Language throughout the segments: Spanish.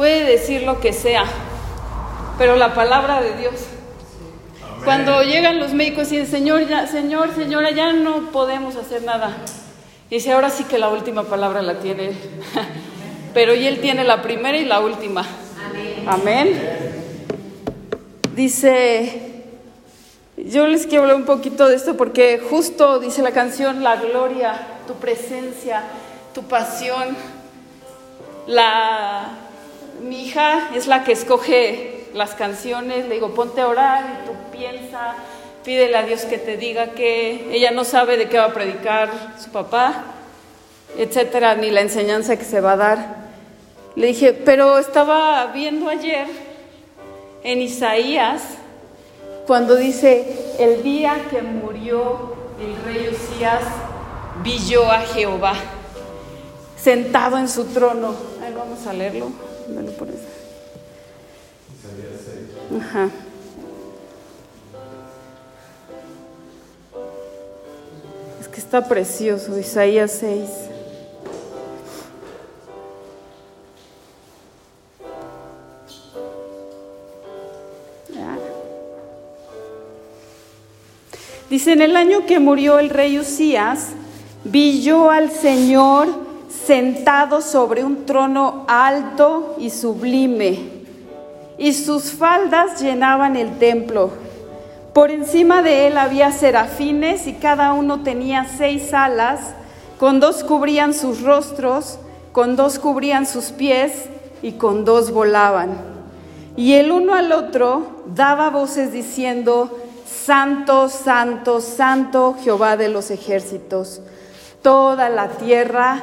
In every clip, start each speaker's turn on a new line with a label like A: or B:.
A: puede decir lo que sea, pero la palabra de Dios. Cuando llegan los médicos y dicen, Señor, ya, Señor, señora, ya no podemos hacer nada. Y dice, ahora sí que la última palabra la tiene Él. Pero y Él tiene la primera y la última. Amén. Dice, yo les quiero hablar un poquito de esto porque justo dice la canción, la gloria, tu presencia, tu pasión. La, mi hija es la que escoge las canciones, le digo, ponte a orar y tú piensa, pídele a Dios que te diga que ella no sabe de qué va a predicar su papá, etcétera, ni la enseñanza que se va a dar. Le dije, pero estaba viendo ayer en Isaías cuando dice, el día que murió el rey Usías, vi yo a Jehová sentado en su trono. Ahí vamos a leerlo. Dale por. Ajá. Es que está precioso, Isaías 6. Dice, en el año que murió el rey Usías, vi yo al Señor sentado sobre un trono alto y sublime, y sus faldas llenaban el templo. Por encima de él había serafines y cada uno tenía seis alas, con dos cubrían sus rostros, con dos cubrían sus pies y con dos volaban. Y el uno al otro daba voces diciendo, Santo, santo, santo Jehová de los ejércitos. Toda la tierra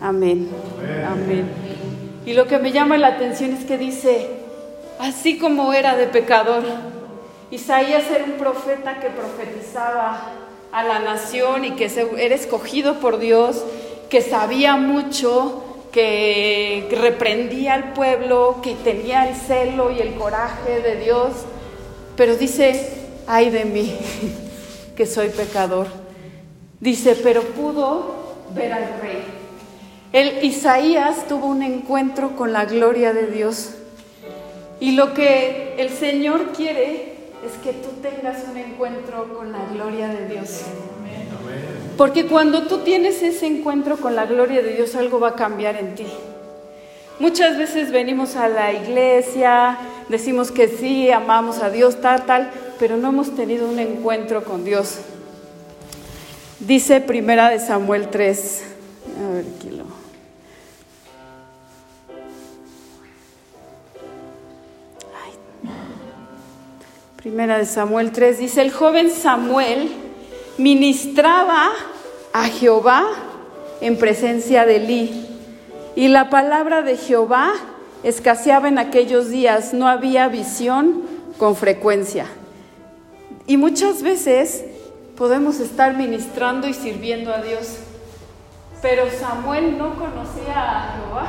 A: Amén. Amén. Y lo que me llama la atención es que dice, así como era de pecador, Isaías era un profeta que profetizaba a la nación y que era escogido por Dios, que sabía mucho, que reprendía al pueblo, que tenía el celo y el coraje de Dios, pero dice, ay de mí, que soy pecador. Dice, pero pudo ver al rey. El Isaías tuvo un encuentro con la gloria de Dios. Y lo que el Señor quiere es que tú tengas un encuentro con la gloria de Dios. Porque cuando tú tienes ese encuentro con la gloria de Dios, algo va a cambiar en ti. Muchas veces venimos a la iglesia, decimos que sí, amamos a Dios, tal, tal, pero no hemos tenido un encuentro con Dios. Dice Primera de Samuel 3. A ver, aquí lo. Primera de Samuel 3 dice, el joven Samuel ministraba a Jehová en presencia de Elí. Y la palabra de Jehová escaseaba en aquellos días, no había visión con frecuencia. Y muchas veces podemos estar ministrando y sirviendo a Dios, pero Samuel no conocía a Jehová.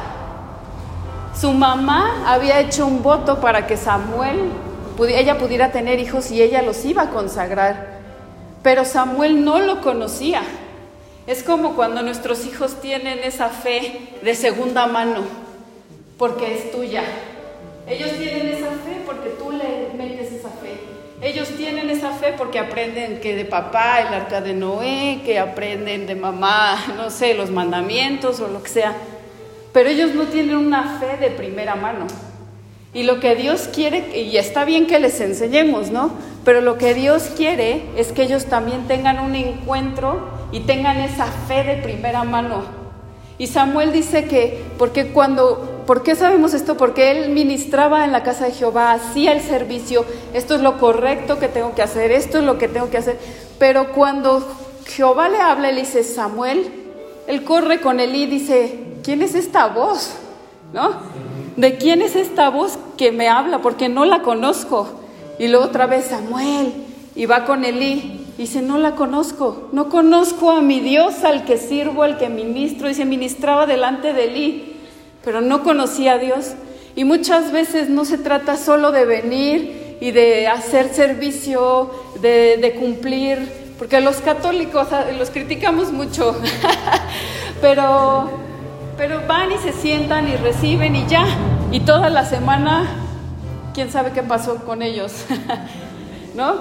A: Su mamá había hecho un voto para que Samuel ella pudiera tener hijos y ella los iba a consagrar. Pero Samuel no lo conocía. Es como cuando nuestros hijos tienen esa fe de segunda mano, porque es tuya. Ellos tienen esa fe porque tú le metes esa fe. Ellos tienen esa fe porque aprenden que de papá el arca de Noé, que aprenden de mamá, no sé, los mandamientos o lo que sea. Pero ellos no tienen una fe de primera mano. Y lo que Dios quiere, y está bien que les enseñemos, ¿no? Pero lo que Dios quiere es que ellos también tengan un encuentro y tengan esa fe de primera mano. Y Samuel dice que, porque cuando, ¿por qué sabemos esto? Porque él ministraba en la casa de Jehová, hacía el servicio, esto es lo correcto que tengo que hacer, esto es lo que tengo que hacer. Pero cuando Jehová le habla, le dice, Samuel, él corre con él y dice, ¿quién es esta voz? ¿No? ¿De quién es esta voz que me habla? Porque no la conozco. Y luego otra vez Samuel, y va con Elí. Y dice, no la conozco, no conozco a mi Dios, al que sirvo, al que ministro. Dice, ministraba delante de Elí, pero no conocía a Dios. Y muchas veces no se trata solo de venir y de hacer servicio, de, de cumplir, porque los católicos los criticamos mucho, pero, pero van y se sientan y reciben y ya. Y toda la semana, quién sabe qué pasó con ellos, ¿no?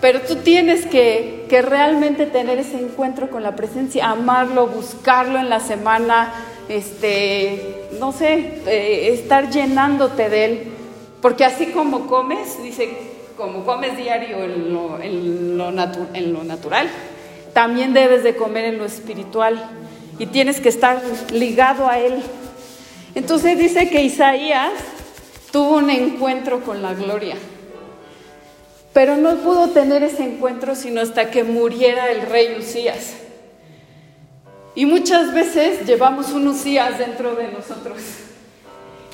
A: Pero tú tienes que, realmente tener ese encuentro con la presencia, amarlo, buscarlo en la semana, este, no sé, eh, estar llenándote de él. Porque así como comes, dice, como comes diario en lo, en lo, en lo natural, también debes de comer en lo espiritual y tienes que estar ligado a él. Entonces dice que Isaías tuvo un encuentro con la gloria. Pero no pudo tener ese encuentro sino hasta que muriera el rey Usías. Y muchas veces llevamos un Usías dentro de nosotros.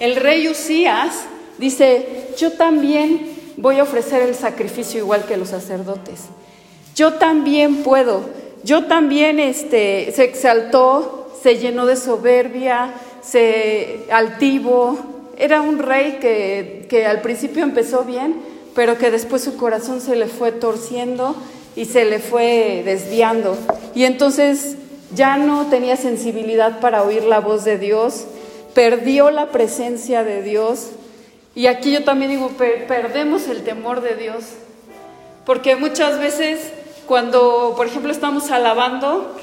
A: El rey Usías dice, yo también voy a ofrecer el sacrificio igual que los sacerdotes. Yo también puedo. Yo también este, se exaltó, se llenó de soberbia, se altivo. Era un rey que, que al principio empezó bien, pero que después su corazón se le fue torciendo y se le fue desviando. Y entonces ya no tenía sensibilidad para oír la voz de Dios, perdió la presencia de Dios. Y aquí yo también digo, perdemos el temor de Dios. Porque muchas veces cuando, por ejemplo, estamos alabando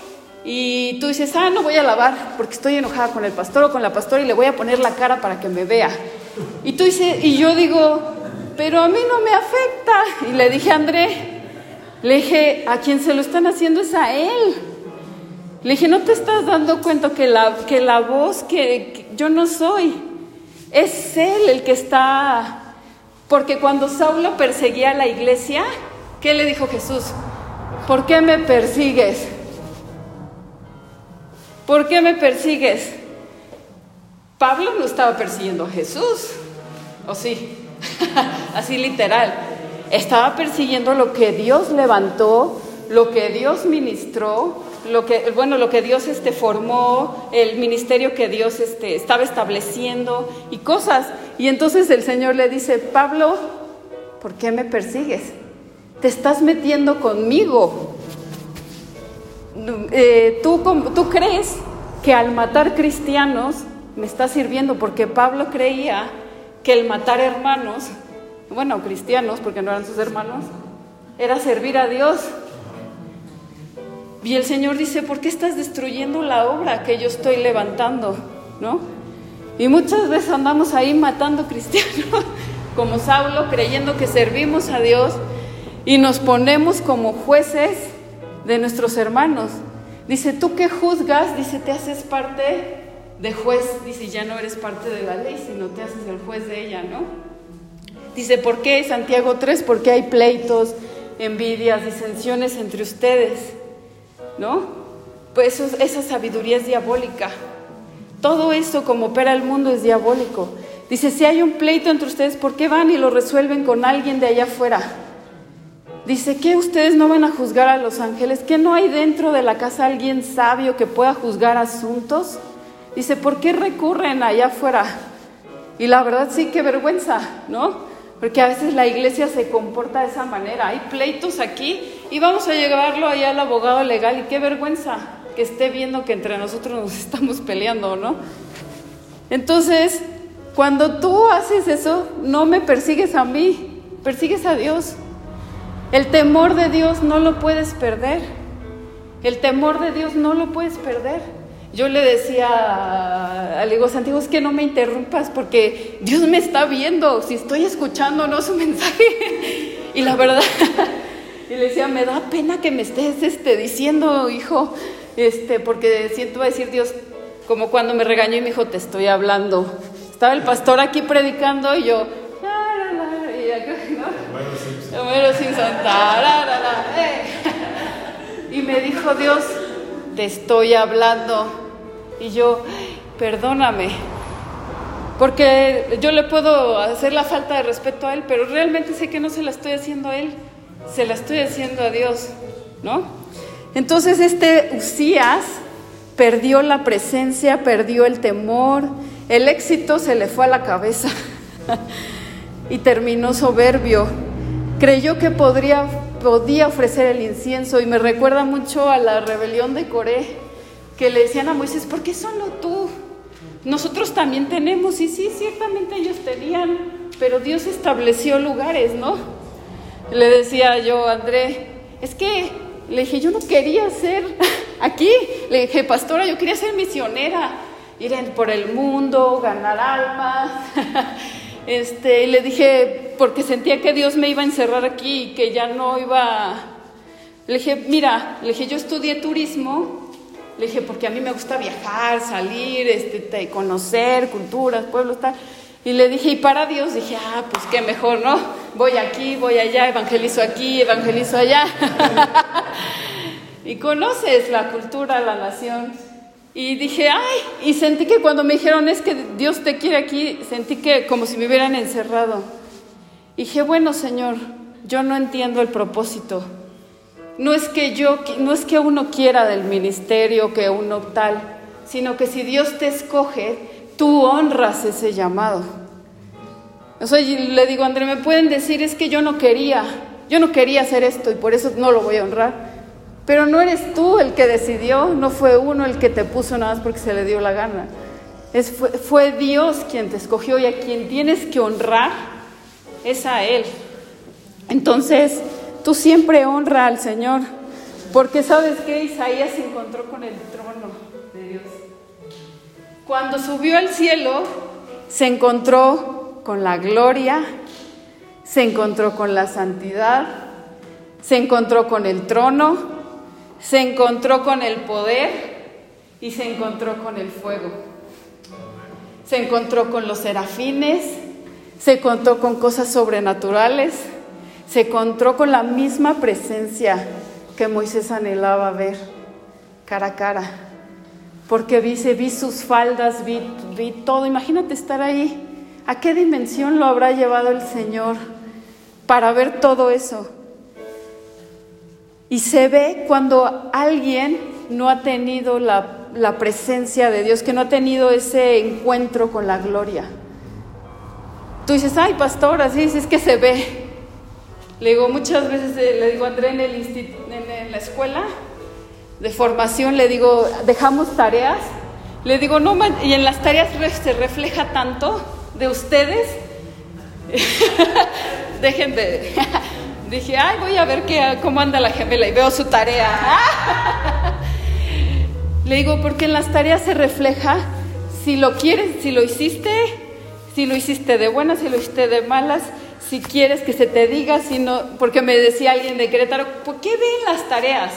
A: y tú dices, ah, no voy a alabar porque estoy enojada con el pastor o con la pastora y le voy a poner la cara para que me vea. Y tú dices, y yo digo, pero a mí no me afecta. Y le dije a André, le dije, a quien se lo están haciendo es a él. Le dije, ¿no te estás dando cuenta que la, que la voz que, yo no soy? Es él el que está... Porque cuando Saulo perseguía a la iglesia, ¿qué le dijo Jesús? ¿Por qué me persigues? ¿Por qué me persigues? Pablo no estaba persiguiendo a Jesús, ¿o sí? así literal. Estaba persiguiendo lo que Dios levantó, lo que Dios ministró, lo que, bueno, lo que Dios este, formó, el ministerio que Dios este, estaba estableciendo y cosas. Y entonces el Señor le dice, Pablo, ¿por qué me persigues? Te estás metiendo conmigo. Eh, ¿tú, ¿Tú crees que al matar cristianos me está sirviendo? Porque Pablo creía que el matar hermanos, bueno, cristianos, porque no eran sus hermanos, era servir a Dios. Y el Señor dice, ¿por qué estás destruyendo la obra que yo estoy levantando? ¿No? Y muchas veces andamos ahí matando cristianos, como Saulo, creyendo que servimos a Dios y nos ponemos como jueces de nuestros hermanos. Dice, tú que juzgas, dice, te haces parte de juez, dice, ya no eres parte de la ley, sino te haces el juez de ella, ¿no? Dice, ¿por qué Santiago 3? Porque hay pleitos, envidias, disensiones entre ustedes, ¿no? Pues esa sabiduría es diabólica. Todo eso como opera el mundo es diabólico. Dice, si hay un pleito entre ustedes, ¿por qué van y lo resuelven con alguien de allá afuera? Dice, ¿qué ustedes no van a juzgar a los ángeles? ¿Que no hay dentro de la casa alguien sabio que pueda juzgar asuntos? Dice, ¿por qué recurren allá afuera? Y la verdad sí, qué vergüenza, ¿no? Porque a veces la iglesia se comporta de esa manera. Hay pleitos aquí y vamos a llevarlo allá al abogado legal y qué vergüenza que esté viendo que entre nosotros nos estamos peleando, ¿no? Entonces, cuando tú haces eso, no me persigues a mí, persigues a Dios. El temor de Dios no lo puedes perder. El temor de Dios no lo puedes perder yo le decía hijo Santiago, es que no me interrumpas porque Dios me está viendo, si estoy escuchando no su mensaje. y la verdad, y le decía, me da pena que me estés este, diciendo, hijo, este, porque siento a decir Dios, como cuando me regañó y me dijo, te estoy hablando. Estaba el pastor aquí predicando y yo, y me dijo Dios, te estoy hablando. Y yo, perdóname. Porque yo le puedo hacer la falta de respeto a él, pero realmente sé que no se la estoy haciendo a él, se la estoy haciendo a Dios, ¿no? Entonces este Usías perdió la presencia, perdió el temor, el éxito se le fue a la cabeza y terminó soberbio. Creyó que podría, podía ofrecer el incienso y me recuerda mucho a la rebelión de Coré, que le decían a Moisés, ¿por qué solo tú? Nosotros también tenemos, y sí, ciertamente ellos tenían, pero Dios estableció lugares, ¿no? Le decía yo, André, es que le dije, yo no quería ser aquí, le dije, pastora, yo quería ser misionera, ir por el mundo, ganar almas. Este, y le dije, porque sentía que Dios me iba a encerrar aquí y que ya no iba. Le dije, mira, le dije, yo estudié turismo le dije, porque a mí me gusta viajar, salir, este, conocer culturas, pueblos, tal. Y le dije, y para Dios, dije, ah, pues qué mejor, ¿no? Voy aquí, voy allá, evangelizo aquí, evangelizo allá. y conoces la cultura, la nación. Y dije, ay, y sentí que cuando me dijeron, es que Dios te quiere aquí, sentí que como si me hubieran encerrado. Y dije, bueno, Señor, yo no entiendo el propósito no es que yo, no es que uno quiera del ministerio, que uno tal, sino que si Dios te escoge, tú honras ese llamado. O le digo, André, me pueden decir, es que yo no quería, yo no quería hacer esto y por eso no lo voy a honrar. Pero no eres tú el que decidió, no fue uno el que te puso nada más porque se le dio la gana. Es, fue, fue Dios quien te escogió y a quien tienes que honrar es a Él. Entonces, Tú siempre honra al Señor, porque sabes que Isaías se encontró con el trono de Dios. Cuando subió al cielo, se encontró con la gloria, se encontró con la santidad, se encontró con el trono, se encontró con el poder y se encontró con el fuego. Se encontró con los serafines, se encontró con cosas sobrenaturales, se encontró con la misma presencia que Moisés anhelaba ver cara a cara. Porque vi, vi sus faldas, vi, vi todo. Imagínate estar ahí. ¿A qué dimensión lo habrá llevado el Señor para ver todo eso? Y se ve cuando alguien no ha tenido la, la, presencia de Dios, que no ha tenido ese encuentro con la gloria. Tú dices, ay, pastor, así es que se ve. Le digo, muchas veces eh, le digo, André, en, el en, la escuela de formación, le digo, dejamos tareas. Le digo, no, y en las tareas se refleja tanto de ustedes. Dejen de. Dije, ay, voy a ver qué, cómo anda la gemela y veo su tarea. Le digo, porque en las tareas se refleja si lo quieres, si lo hiciste, si lo hiciste de buenas, si lo hiciste de malas, si quieres que se te diga, si no, porque me decía alguien de Querétaro, ¿por qué ven las tareas?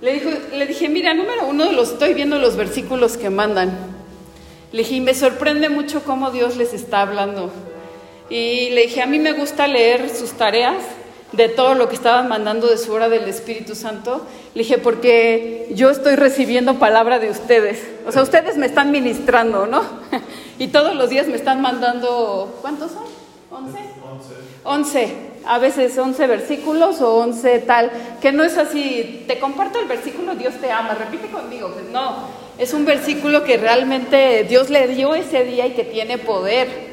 A: Le, dijo, le dije, mira, número uno, los estoy viendo los versículos que mandan. Le dije, y me sorprende mucho cómo Dios les está hablando. Y le dije, a mí me gusta leer sus tareas de todo lo que estaban mandando de su hora del Espíritu Santo. Le dije, porque yo estoy recibiendo palabra de ustedes. O sea, ustedes me están ministrando, ¿no? y todos los días me están mandando, ¿cuántos son? ¿11? 11, a veces 11 versículos o 11 tal, que no es así, te comparto el versículo, Dios te ama, repite conmigo, pues no, es un versículo que realmente Dios le dio ese día y que tiene poder.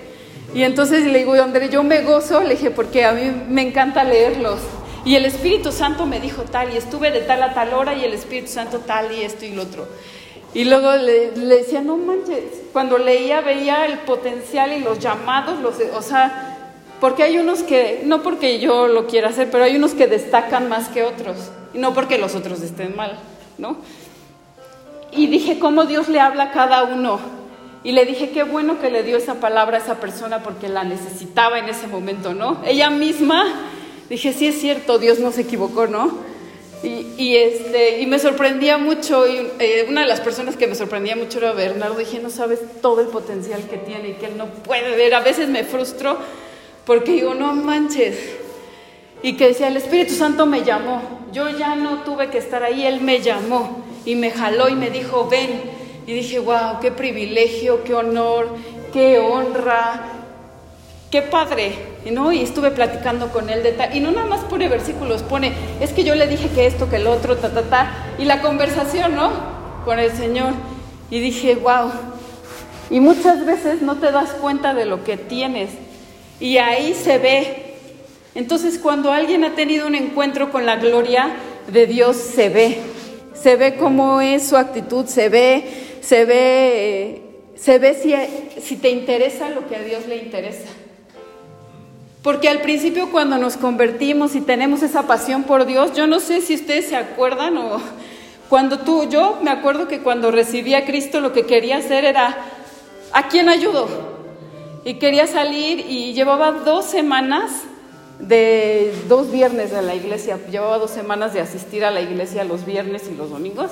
A: Y entonces le digo, André, yo me gozo, le dije, porque a mí me encanta leerlos. Y el Espíritu Santo me dijo tal, y estuve de tal a tal hora, y el Espíritu Santo tal, y esto y lo otro. Y luego le, decía, no manches, cuando leía veía el potencial y los llamados, los, o sea, porque hay unos que, no porque yo lo quiera hacer, pero hay unos que destacan más que otros. Y no porque los otros estén mal, ¿no? Y dije cómo Dios le habla a cada uno. Y le dije qué bueno que le dio esa palabra a esa persona porque la necesitaba en ese momento, ¿no? Ella misma, dije, sí es cierto, Dios no se equivocó, ¿no? Y, este, y me sorprendía mucho, y eh, una de las personas que me sorprendía mucho era Bernardo, dije, no sabes todo el potencial que tiene y que él no puede ver, a veces me frustro porque digo, no manches. Y que decía, el Espíritu Santo me llamó. Yo ya no tuve que estar ahí, Él me llamó y me jaló y me dijo, ven. Y dije, wow, qué privilegio, qué honor, qué honra, qué padre, ¿no? Y estuve platicando con él de tal, y no nada más pone versículos, pone, es que yo le dije que esto, que el otro, ta, ta, ta, y la conversación, ¿no? Con el Señor. Y dije, wow. Y muchas veces no te das cuenta de lo que tienes, y ahí se ve. Entonces, cuando alguien ha tenido un encuentro con la gloria de Dios, se ve. Se ve cómo es su actitud, se ve, se ve, se ve si, si te interesa lo que a Dios le interesa. Porque al principio cuando nos convertimos y tenemos esa pasión por Dios, yo no sé si ustedes se acuerdan o cuando tú, yo me acuerdo que cuando recibí a Cristo lo que quería hacer era, ¿a quién ayudo? Y quería salir y llevaba dos semanas de dos viernes de la iglesia, llevaba dos semanas de asistir a la iglesia los viernes y los domingos.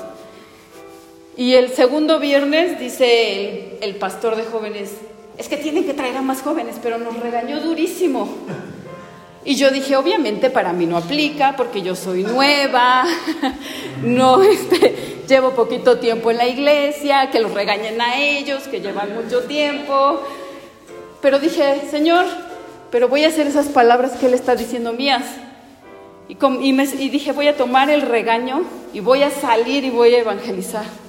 A: Y el segundo viernes dice el, pastor de jóvenes, es que tienen que traer a más jóvenes, pero nos regañó durísimo. Y yo dije, obviamente para mí no aplica porque yo soy nueva, no este, llevo poquito tiempo en la iglesia, que los regañen a ellos, que llevan mucho tiempo. Pero dije, Señor, pero voy a hacer esas palabras que Él está diciendo mías. Y dije, voy a tomar el regaño y voy a salir y voy a evangelizar.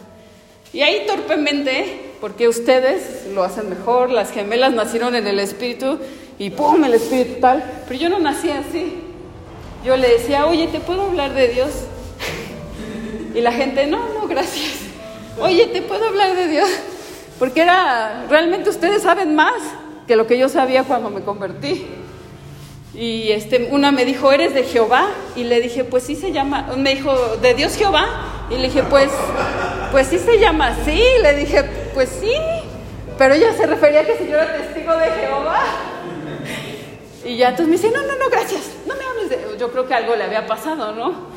A: Y ahí torpemente porque ustedes lo hacen mejor, las gemelas nacieron en el espíritu y ¡pum! el espíritu tal, pero yo no nací así. Yo le decía, oye, ¿te puedo hablar de Dios? Y la gente, no, no, gracias. Oye, ¿te puedo hablar de Dios? Porque era, realmente ustedes saben más que lo que yo sabía cuando me convertí. Y este, una me dijo, ¿eres de Jehová? Y le dije, pues sí se llama, me dijo, ¿de Dios Jehová? Y le dije, pues, pues sí se llama así. Le dije, pues sí. Pero ella se refería a que si yo era testigo de Jehová. Y ya entonces me dice, no, no, no, gracias. No me hables de... Yo creo que algo le había pasado, ¿no?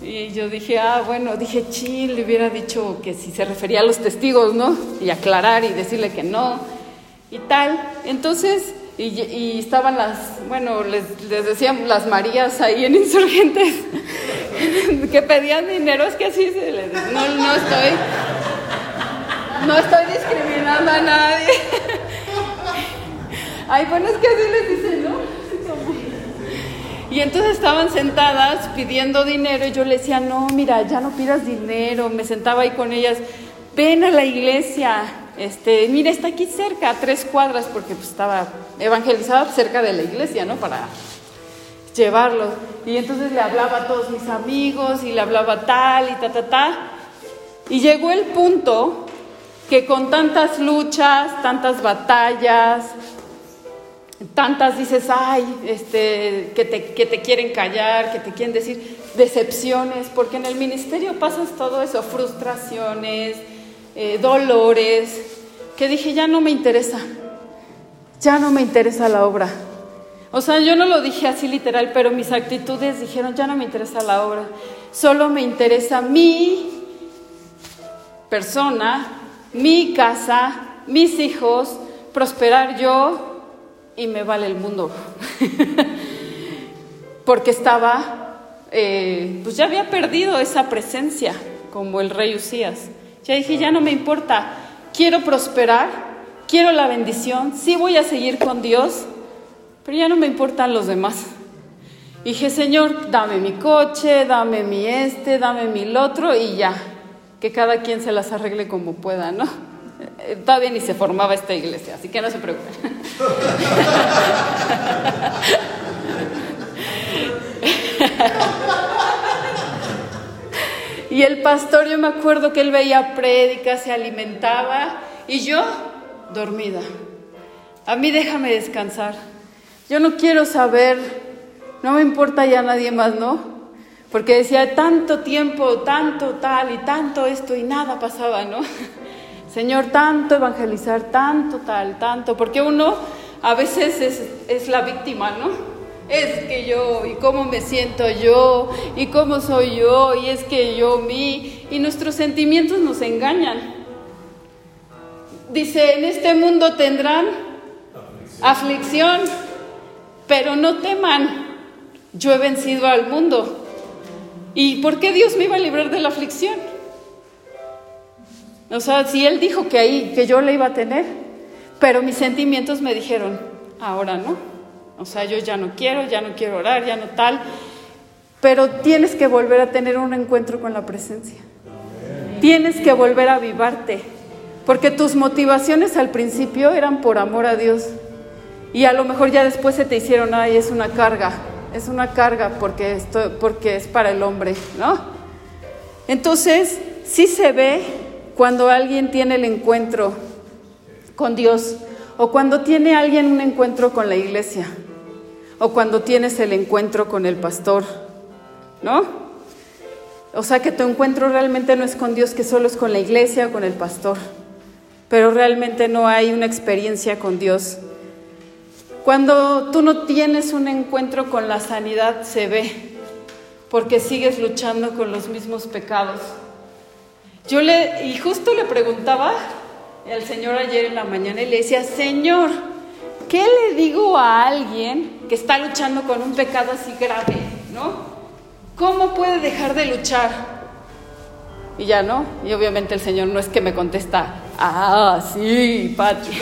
A: Y yo dije, ah, bueno, dije, chill, le hubiera dicho que si se refería a los testigos, ¿no? Y aclarar y decirle que no. Y tal. Entonces, y, estaban las, bueno, les, les, decían las Marías ahí en Insurgentes, que pedían dinero, es que así se les no, no estoy, no estoy discriminando a nadie. Ay, bueno, es que así les dicen, ¿no? Y entonces estaban sentadas pidiendo dinero y yo le decía, no, mira, ya no pidas dinero. Me sentaba ahí con ellas, ven a la iglesia, este, mira, está aquí cerca, a tres cuadras, porque pues, estaba evangelizada cerca de la iglesia, ¿no? Para llevarlo. Y entonces le hablaba a todos mis amigos y le hablaba tal y ta, ta, ta. Y llegó el punto que con tantas luchas, tantas batallas, tantas dices, ay, este, que, te, que te quieren callar, que te quieren decir decepciones, porque en el ministerio pasas todo eso, frustraciones, eh, dolores, que dije, ya no me interesa, ya no me interesa la obra. O sea, yo no lo dije así literal, pero mis actitudes dijeron, ya no me interesa la obra, solo me interesa mi persona, mi casa, mis hijos, prosperar yo y me vale el mundo. Porque estaba, eh, pues ya había perdido esa presencia como el rey Usías. Ya dije, ya no me importa, quiero prosperar, quiero la bendición, sí voy a seguir con Dios, pero ya no me importan los demás. dije, Señor, dame mi coche, dame mi este, dame mi otro y ya, que cada quien se las arregle como pueda, ¿no? Eh, todavía ni se formaba esta iglesia, así que no se preocupen. Y el pastor, yo me acuerdo que él veía prédicas, se alimentaba y yo dormida. A mí déjame descansar. Yo no quiero saber, no me importa ya nadie más, ¿no? Porque decía tanto tiempo, tanto tal y tanto esto y nada pasaba, ¿no? Señor, tanto evangelizar, tanto tal, tanto, porque uno a veces es, es la víctima, ¿no? es que yo, y cómo me siento yo, y cómo soy yo, y es que yo, mí, y nuestros sentimientos nos engañan. Dice, en este mundo tendrán aflicción, pero no teman, yo he vencido al mundo. ¿Y por qué Dios me iba a librar de la aflicción? O sea, si Él dijo que ahí, que yo le iba a tener, Pero mis sentimientos me dijeron, ahora no. O sea, yo ya no quiero, ya no quiero orar, ya no tal. Pero tienes que volver a tener un encuentro con la presencia. Tienes que volver a avivarte. Porque tus motivaciones al principio eran por amor a Dios. Y a lo mejor ya después se te hicieron, ay, es una carga. Es una carga porque, esto, porque es para el hombre, ¿no? Entonces, sí se ve cuando alguien tiene el encuentro con Dios o cuando tiene alguien un encuentro con la iglesia o cuando tienes el encuentro con el pastor, ¿no? O sea que tu encuentro realmente no es con Dios, que solo es con la iglesia o con el pastor, pero realmente no hay una experiencia con Dios. Cuando tú no tienes un encuentro con la sanidad, se ve, porque sigues luchando con los mismos pecados. Yo le, y justo le preguntaba al Señor ayer en la mañana y le decía, Señor, ¿qué le digo a alguien que está luchando con un pecado así grave? ¿No? ¿Cómo puede dejar de luchar? Y ya no, y obviamente el Señor no es que me contesta, ah, sí, Pati,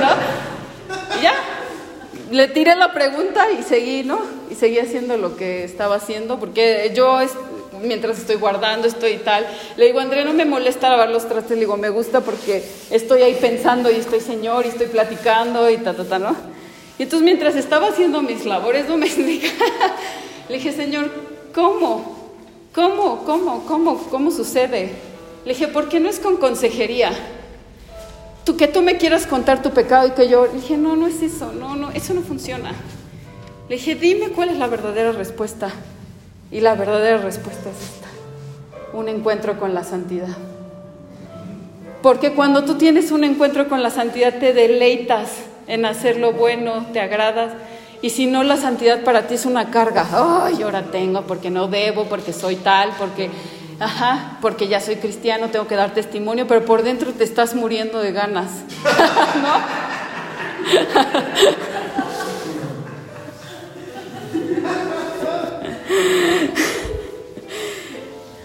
A: ¿no? Y ya, le tiré la pregunta y seguí, ¿no? Y seguí haciendo lo que estaba haciendo, porque yo mientras estoy guardando, estoy tal. Le digo, André, no me molesta lavar los trastes. Le digo, me gusta porque estoy ahí pensando y estoy señor y estoy platicando y ta, ta, ta, ¿no? Y entonces mientras estaba haciendo mis labores domésticas, le dije, Señor, ¿cómo? ¿Cómo? ¿Cómo? ¿Cómo? ¿Cómo sucede? Le dije, ¿por qué no es con consejería? Tú que tú me quieras contar tu pecado y que yo, le dije, no, no es eso, no, no, eso no funciona. Le dije, dime cuál es la verdadera respuesta. Y la verdadera respuesta es esta, un encuentro con la santidad. Porque cuando tú tienes un encuentro con la santidad te deleitas en hacer lo bueno, te agradas. Y si no, la santidad para ti es una carga. Ay, ahora tengo, porque no debo, porque soy tal, porque, ajá, porque ya soy cristiano, tengo que dar testimonio, pero por dentro te estás muriendo de ganas.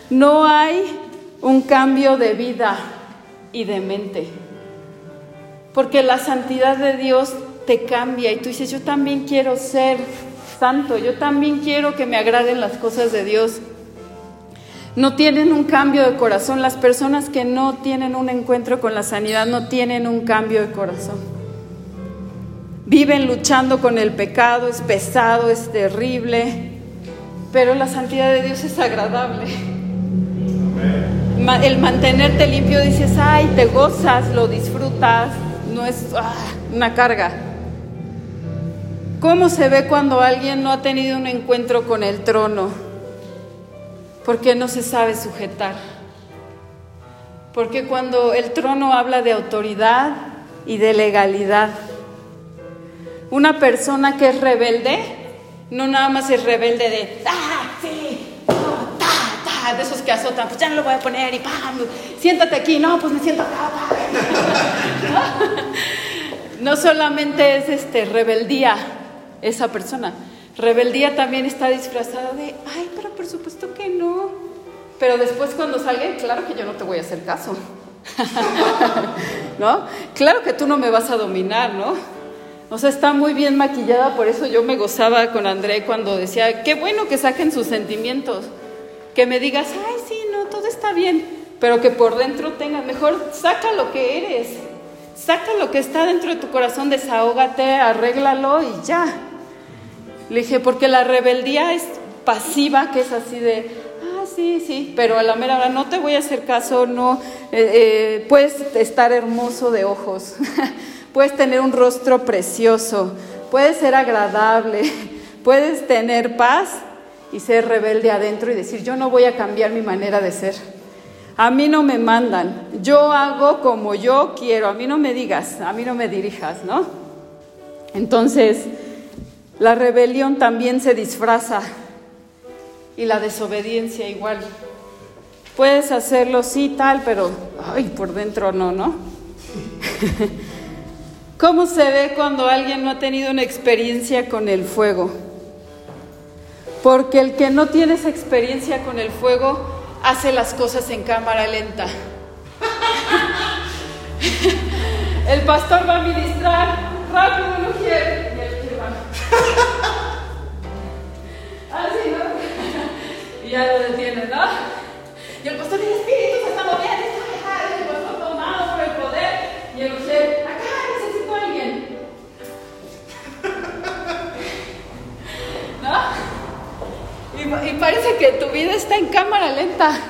A: ¿No? Hay un cambio de vida y de mente. Porque la santidad de Dios te cambia y tú dices, yo también quiero ser santo, yo también quiero que me agraden las cosas de Dios. No tienen un cambio de corazón. Las personas que no tienen un encuentro con la sanidad no tienen un cambio de corazón. Viven luchando con el pecado, es pesado, es terrible, pero la santidad de Dios es agradable. El mantenerte limpio dices, ay, te gozas, lo disfrutas, no es ah, una carga. ¿Cómo se ve cuando alguien no ha tenido un encuentro con el trono? Porque no se sabe sujetar. Porque cuando el trono habla de autoridad y de legalidad, una persona que es rebelde no nada más es rebelde de, ah, sí, de esos que azotan, pues ya no lo voy a poner y ¡pam! Siéntate aquí, no, pues me siento acá. ¿No? solamente es este, rebeldía esa persona, rebeldía también está disfrazada de, ay, supuesto que no. Pero después cuando salga, claro que yo no te voy a hacer caso. ¿No? Claro que tú no me vas a dominar, ¿no? O sea, está muy bien maquillada, por eso yo me gozaba con André cuando decía, qué bueno que saquen sus sentimientos que me digas, ay, sí, no, todo está bien, pero que por dentro tengas, mejor saca lo que eres, saca lo que está dentro de tu corazón, desahógate, arréglalo y ya. Le dije, porque la rebeldía es pasiva, que es así de, ah, sí, sí, pero a la mera hora no te voy a hacer caso, no, eh, eh, puedes estar hermoso de ojos, puedes tener un rostro precioso, puedes ser agradable, puedes tener paz, y ser rebelde adentro y decir, yo no voy a cambiar mi manera de ser. A mí no me mandan, yo hago como yo quiero, a mí no me digas, a mí no me dirijas, ¿no? Entonces, la rebelión también se disfraza y la desobediencia igual. Puedes hacerlo sí, tal, pero ay, por dentro no, ¿no? ¿Cómo se ve cuando alguien no ha tenido una experiencia con el fuego? Porque el que no tiene esa experiencia con el fuego hace las cosas en cámara lenta. el pastor va a ministrar, rápido, mujer. Y el que va. Así, ¿no? Y ya lo detienen, ¿no? Y el pastor dice, espíritu se está moviendo, está alejado, y el pastor tomado por el poder. Y el mujer, acá necesito a alguien. ¿No? Y, parece que tu vida está en cámara lenta.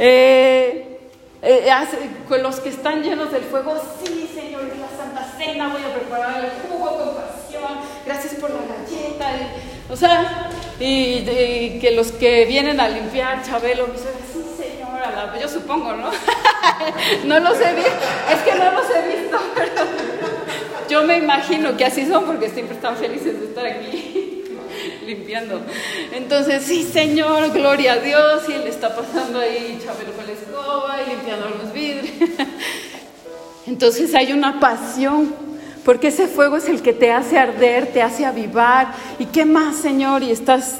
A: Eh, eh, con los que están llenos del fuego, sí, Señor, es la Santa Cena, voy a preparar el jugo con pasión, gracias por la galleta. o sea, y, que los que vienen a limpiar, Chabelo, me dicen, sí, Señor, a la- yo supongo, ¿no? no los he visto, es que no los he visto, pero yo me imagino que así son porque siempre están felices de estar aquí limpiando. Entonces, sí, Señor, gloria a Dios, y le está pasando ahí Chabelo con la escoba y limpiando los vidrios. Entonces hay una pasión, porque ese fuego es el que te hace arder, te hace avivar. ¿Y qué más, Señor? Y estás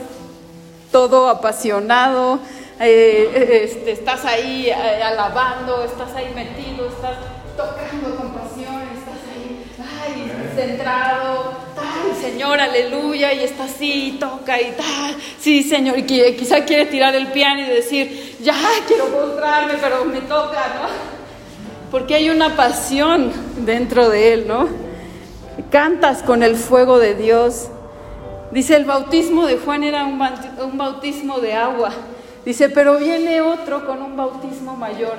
A: todo apasionado, eh, este, estás ahí eh, alabando, estás ahí metido, estás tocando con pasión, estás ahí, ay, centrado, ay, Señor, aleluya, y está así, toca y tal, sí, Señor, y qui- quizá quiere tirar el piano y decir, ya quiero postrarme, pero me toca, ¿no? Porque hay una pasión dentro de él, ¿no? Cantas con el fuego de Dios. Dice, el bautismo de Juan era un baut- un bautismo de agua. Dice, pero viene otro con un bautismo mayor,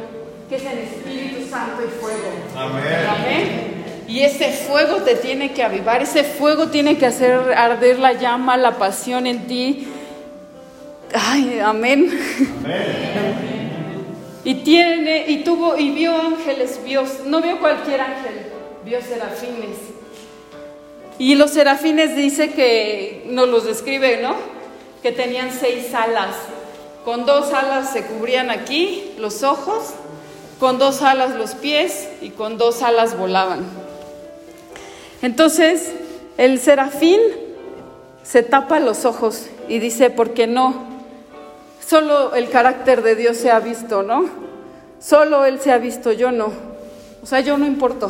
A: que es el Espíritu Santo y fuego.
B: Amén.
A: Amén. Y ese fuego te tiene que avivar, ese fuego tiene que hacer arder la llama, la pasión en ti. Ay, amén. Y tiene, y tuvo, y vio ángeles, vio, no vio cualquier ángel, vio serafines. Y los serafines dice que nos los describe, ¿no? Que tenían seis alas. Con dos alas se cubrían aquí los ojos, con dos alas los pies y con dos alas volaban. Entonces, el serafín se tapa los ojos y dice, ¿por qué no? Solo el carácter de Dios se ha visto, ¿no? Solo Él se ha visto, yo no. O sea, yo no importo.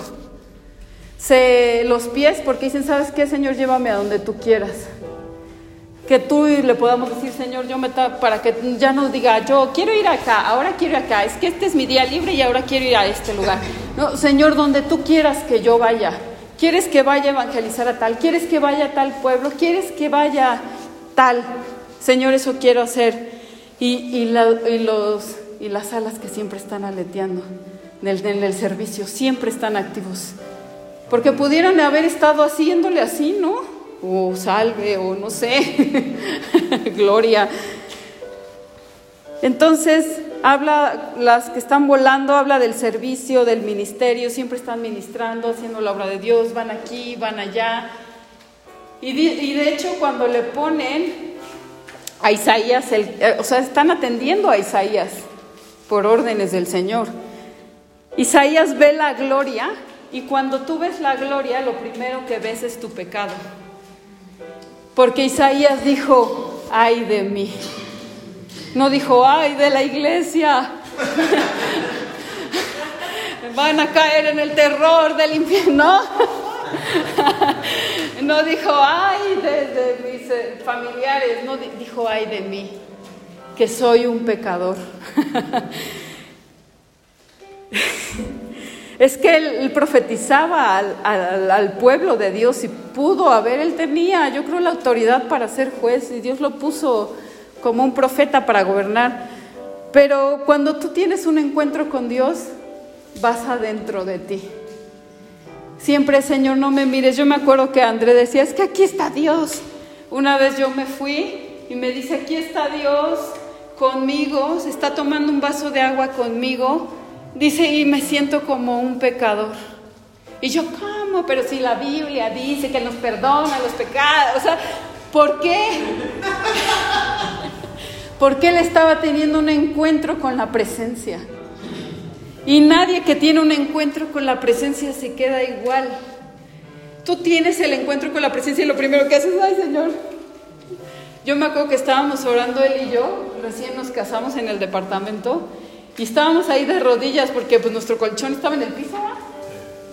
A: Se, los pies, porque dicen, ¿sabes qué, Señor? Llévame a donde tú quieras. Que tú le podamos decir, Señor, yo me para que ya nos diga, yo quiero ir acá, ahora quiero acá, es que este es mi día libre y ahora quiero ir a este lugar. No, Señor, donde tú quieras que yo vaya. ¿Quieres que vaya a evangelizar a tal? ¿Quieres que vaya a tal pueblo? ¿Quieres que vaya tal? Señor, eso quiero hacer. Y, y, los, y las alas que siempre están aleteando en en el servicio, siempre están activos. Porque pudieran haber estado haciéndole así, ¿no? O salve, o no sé, gloria. Entonces, habla, las que están volando, habla del servicio, del ministerio, siempre están ministrando, haciendo la obra de Dios, van aquí, van allá. Y, de hecho, cuando le ponen a Isaías, eh, o sea, están atendiendo a Isaías por órdenes del Señor. Isaías ve la gloria y cuando tú ves la gloria, lo primero que ves es tu pecado. Porque Isaías dijo, ay de mí. No dijo, ay de la iglesia. Van a caer en el terror del infierno. No dijo, ay de, de mis eh, familiares. No di- dijo, ay de mí, que soy un pecador. Es que él, profetizaba al pueblo de Dios y pudo haber, él tenía, yo creo, la autoridad para ser juez y Dios lo puso como un profeta para gobernar. Pero cuando tú tienes un encuentro con Dios, vas adentro de ti. Siempre, Señor, no me mires. Yo me acuerdo que André decía, es que aquí está Dios. Una vez yo me fui y me dice, aquí está Dios conmigo, se está tomando un vaso de agua conmigo. Dice, y me siento como un pecador. Y yo, ¿cómo? Pero si la Biblia dice que nos perdona los pecados. O sea, ¿por qué? Porque él estaba teniendo un encuentro con la presencia. Y nadie que tiene un encuentro con la presencia se queda igual. Tú tienes el encuentro con la presencia y lo primero que haces, ay Señor. Yo me acuerdo que estábamos orando él y yo, recién nos casamos en el departamento, y estábamos ahí de rodillas porque pues nuestro colchón estaba en el piso.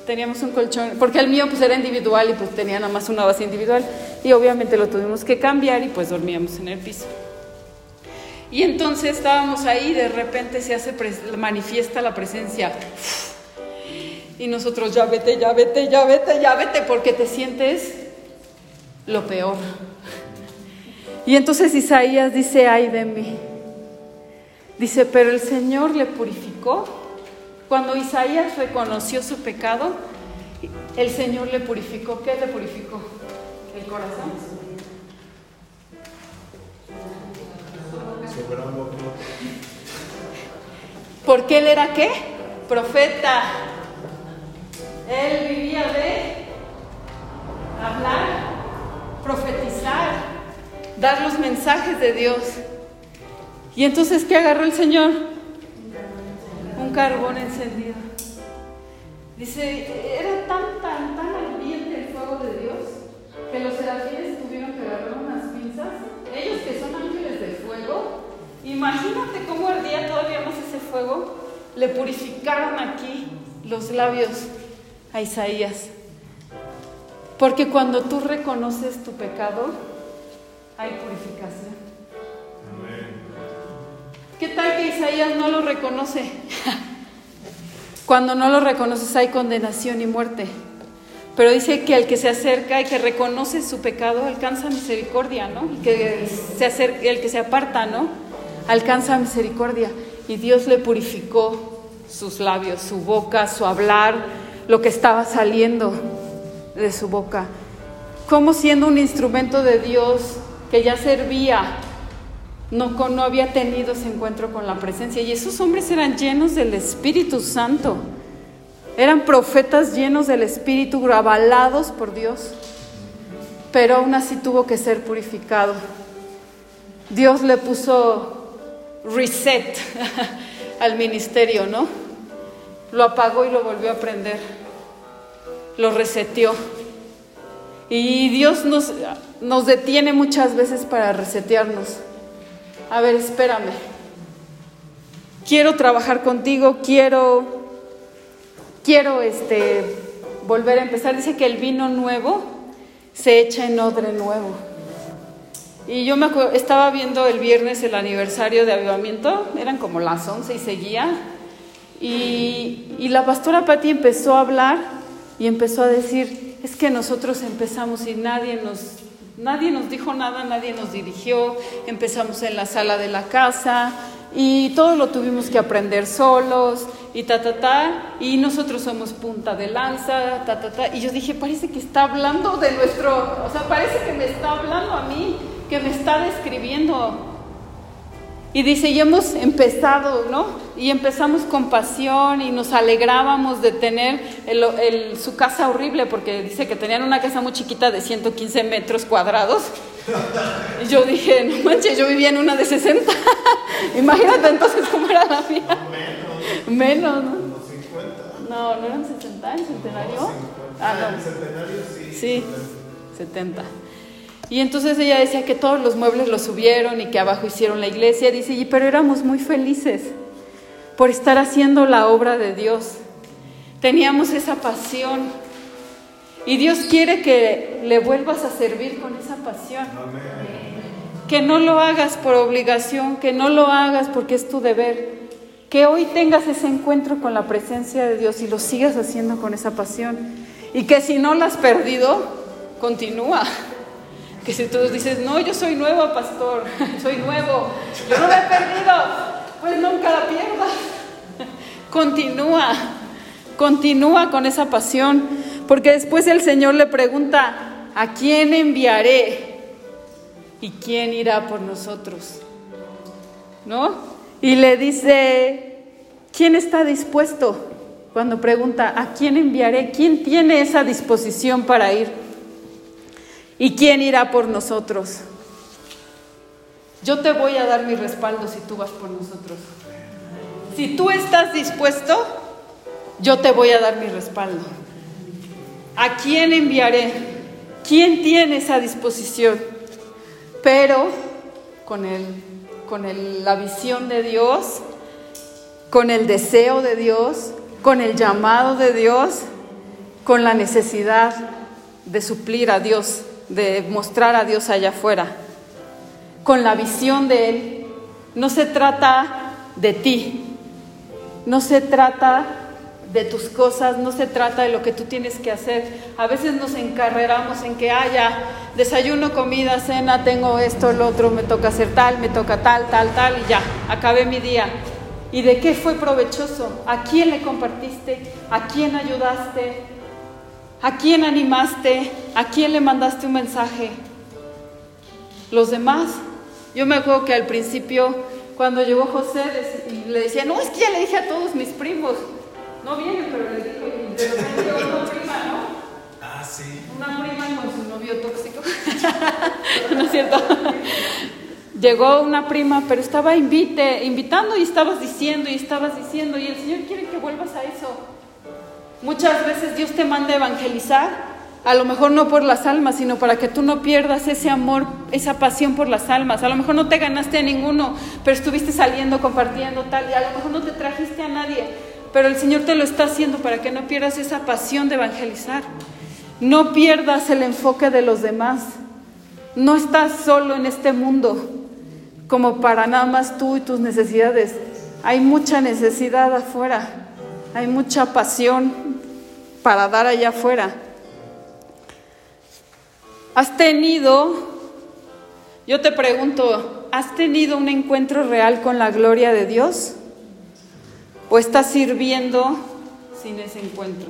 A: teníamos un colchón, porque el mío pues era individual y pues tenía nada más una base individual y obviamente lo tuvimos que cambiar y pues dormíamos en el piso. Y entonces estábamos ahí, de repente se hace manifiesta la presencia. Y nosotros ya vete, ya vete, ya vete, ya vete, porque te sientes lo peor. Y entonces Isaías dice, ay de mí. Dice, pero el Señor le purificó. Cuando Isaías reconoció su pecado, el Señor le purificó. ¿Qué le purificó? El corazón. Porque él era qué? Profeta. Él vivía de hablar, profetizar, dar los mensajes de Dios. Y entonces, ¿qué agarró el Señor? Un carbón encendido. Dice, era tan, tan, tan ardiente el fuego de Dios que los serafines tuvieron que agarrar unas pinzas. Ellos que son ángeles del fuego, imagínate cómo ardía todavía más ese fuego. Le purificaron aquí los labios a Isaías. Porque cuando tú reconoces tu pecado, hay purificación. ¿Qué tal que Isaías no lo reconoce? Cuando no lo reconoces hay condenación y muerte. Pero dice que el que se acerca y que reconoce su pecado alcanza misericordia, ¿no? El que el que se aparta, ¿no? Alcanza misericordia. Y Dios le purificó sus labios, su boca, su hablar, lo que estaba saliendo de su boca. Como siendo un instrumento de Dios que ya servía no, no había tenido ese encuentro con la presencia. Y esos hombres eran llenos del Espíritu Santo. Eran profetas llenos del Espíritu, avalados por Dios. Pero aún así tuvo que ser purificado. Dios le puso reset al ministerio, ¿no? Lo apagó y lo volvió a prender. Lo reseteó. Y Dios nos, nos detiene muchas veces para resetearnos a ver, espérame, quiero trabajar contigo, quiero, quiero este, volver a empezar. Dice que el vino nuevo se echa en odre nuevo. Y yo me estaba viendo el viernes el aniversario de avivamiento, eran como las 11 y seguía. Y, y la pastora Patti empezó a hablar y empezó a decir, es que nosotros empezamos y nadie nos Nadie nos dijo nada, nadie nos dirigió, empezamos en la sala de la casa y todo lo tuvimos que aprender solos y ta, ta, ta, y nosotros somos punta de lanza, ta, ta, ta, y yo dije, parece que está hablando de nuestro, o sea, parece que me está hablando a mí, que me está describiendo y dice, y hemos empezado, ¿no? Y empezamos con pasión y nos alegrábamos de tener su casa horrible, porque dice que tenían una casa muy chiquita de 115 metros cuadrados. Y yo dije, no manches, yo vivía en una de 60. Imagínate entonces cómo era la mía. Menos, ¿no? No, ¿no eran 70 en centenario? Ah, no. centenario sí. Sí, 70. Y entonces ella decía que todos los muebles los subieron y que abajo hicieron la iglesia. Dice, y, pero éramos muy felices por estar haciendo la obra de Dios. Teníamos esa pasión. Y Dios quiere que le vuelvas a servir con esa pasión. Que no lo hagas por obligación, que no lo hagas porque es tu deber. Que hoy tengas ese encuentro con la presencia de Dios y lo sigas haciendo con esa pasión. Y que si no lo has perdido, continúa. Que si tú dices, no, yo soy nuevo, pastor, soy nuevo, yo no lo he perdido, pues nunca la pierdas. Continúa, continúa con esa pasión, porque después el Señor le pregunta, ¿a quién enviaré? ¿Y quién irá por nosotros? ¿No? Y le dice, ¿quién está dispuesto? Cuando pregunta, ¿a quién enviaré? ¿Quién tiene esa disposición para ir? ¿Y quién irá por nosotros? Yo te voy a dar mi respaldo si tú vas por nosotros. Si tú estás dispuesto, yo te voy a dar mi respaldo. ¿A quién enviaré? ¿Quién tiene esa disposición? Pero con, el, con la visión de Dios, con el deseo de Dios, con el llamado de Dios con la necesidad de suplir a Dios, de mostrar a Dios allá afuera, con la visión de Él. No se trata de ti, no se trata de tus cosas, no se trata de lo que tú tienes que hacer. A veces nos encarreramos en que haya desayuno, comida, cena, tengo esto, lo otro, me toca hacer tal, me toca tal, tal, tal, y ya, acabé mi día. ¿Y de qué fue provechoso? ¿A quién le compartiste? ¿A quién ayudaste? ¿A quién animaste? ¿A quién le mandaste un mensaje? Los demás. Yo me acuerdo que al principio, cuando llegó José, le decía, no, es que ya le dije a todos mis primos. No vienen, pero les dijo, de repente llegó una prima, ¿no?
B: Ah, sí.
A: Una prima con su novio tóxico. ¿No es cierto? Llegó una prima, pero estaba invite, invitando y estabas diciendo y estabas diciendo, y el Señor quiere que vuelvas a eso. Muchas veces Dios te manda evangelizar, a lo mejor no por las almas, sino para que tú no pierdas ese amor, esa pasión por las almas. A lo mejor no te ganaste a ninguno, pero estuviste saliendo, compartiendo tal, y a lo mejor no te trajiste a nadie, pero el Señor te lo está haciendo para que no pierdas esa pasión de evangelizar. No pierdas el enfoque de los demás. No estás solo en este mundo como para nada más tú y tus necesidades. Hay mucha necesidad afuera, hay mucha pasión para dar allá afuera. ¿Has tenido, yo te pregunto, ¿has tenido un encuentro real con la gloria de Dios? ¿O estás sirviendo sin ese encuentro?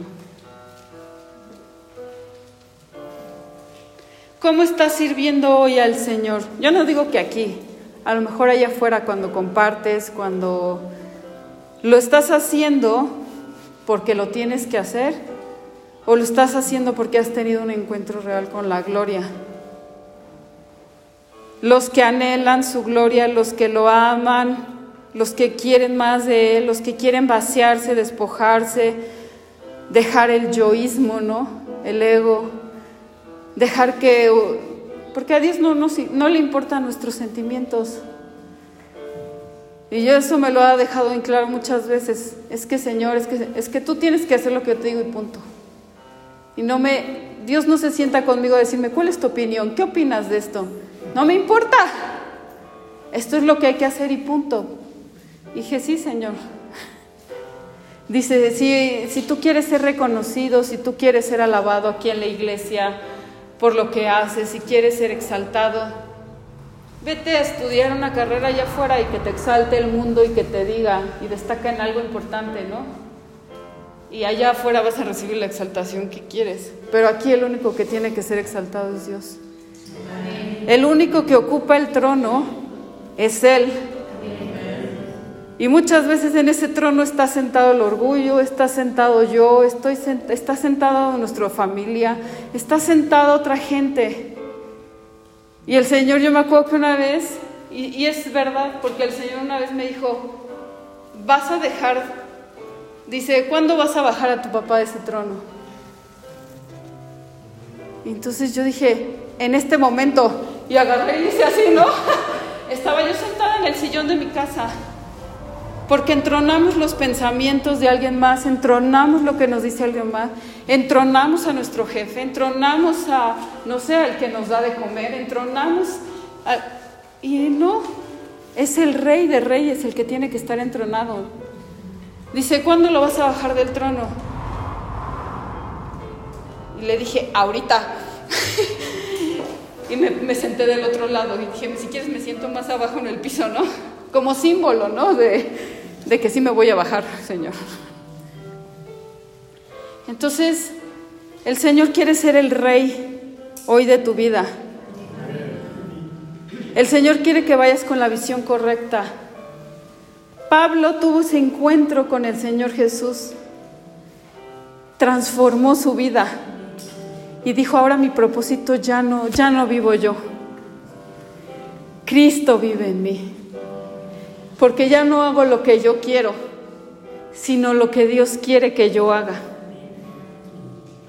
A: ¿Cómo estás sirviendo hoy al Señor? Yo no digo que aquí, a lo mejor allá afuera cuando compartes, cuando lo estás haciendo porque lo tienes que hacer o lo estás haciendo porque has tenido un encuentro real con la gloria. Los que anhelan su gloria, los que lo aman, los que quieren más de Él, los que quieren vaciarse, despojarse, dejar el yoísmo, ¿no? El ego, dejar que porque a Dios no, no, le importan nuestros sentimientos. Y yo eso me lo ha dejado en claro muchas veces. Es que Señor, es que, es que tú tienes que hacer lo que yo te digo y punto. Y no me, Dios no se sienta conmigo a decirme, ¿cuál es tu opinión? ¿Qué opinas de esto? No me importa. Esto es lo que hay que hacer y punto. Y dije, sí, Señor. Dice, si, si tú quieres ser reconocido, si tú quieres ser alabado aquí en la iglesia, por lo que haces, si quieres ser exaltado, vete a estudiar una carrera allá afuera y que te exalte el mundo y que te diga y destaca en algo importante, ¿no? Y allá afuera vas a recibir la exaltación que quieres. Pero aquí el único que tiene que ser exaltado es Dios. El único que ocupa el trono es Él. Y muchas veces en ese trono está sentado el orgullo, está sentado yo, estoy está sentado nuestra familia, está sentado otra gente. Y el Señor, yo me acuerdo que una vez, y es verdad, porque el Señor una vez me dijo, vas a dejar, dice, ¿cuándo vas a bajar a tu papá de ese trono? Entonces yo dije, en este momento, y agarré y hice así, ¿no? Estaba yo sentada en el sillón de mi casa porque entronamos los pensamientos de alguien más, entronamos lo que nos dice alguien más, entronamos a nuestro jefe, entronamos a, no sé, al que nos da de comer, entronamos Y no, es el rey de reyes el que tiene que estar entronado. Dice, ¿cuándo lo vas a bajar del trono? Y le dije, ahorita. y me, senté del otro lado y dije, si quieres me siento más abajo en el piso, ¿no? Como símbolo, ¿no? De, de que sí me voy a bajar, Señor. Entonces, el Señor quiere ser el rey hoy de tu vida. El Señor quiere que vayas con la visión correcta. Pablo tuvo ese encuentro con el Señor Jesús. Transformó su vida y dijo, "Ahora mi propósito ya no ya no vivo yo. Cristo vive en mí." porque ya no hago lo que yo quiero, sino lo que Dios quiere que yo haga.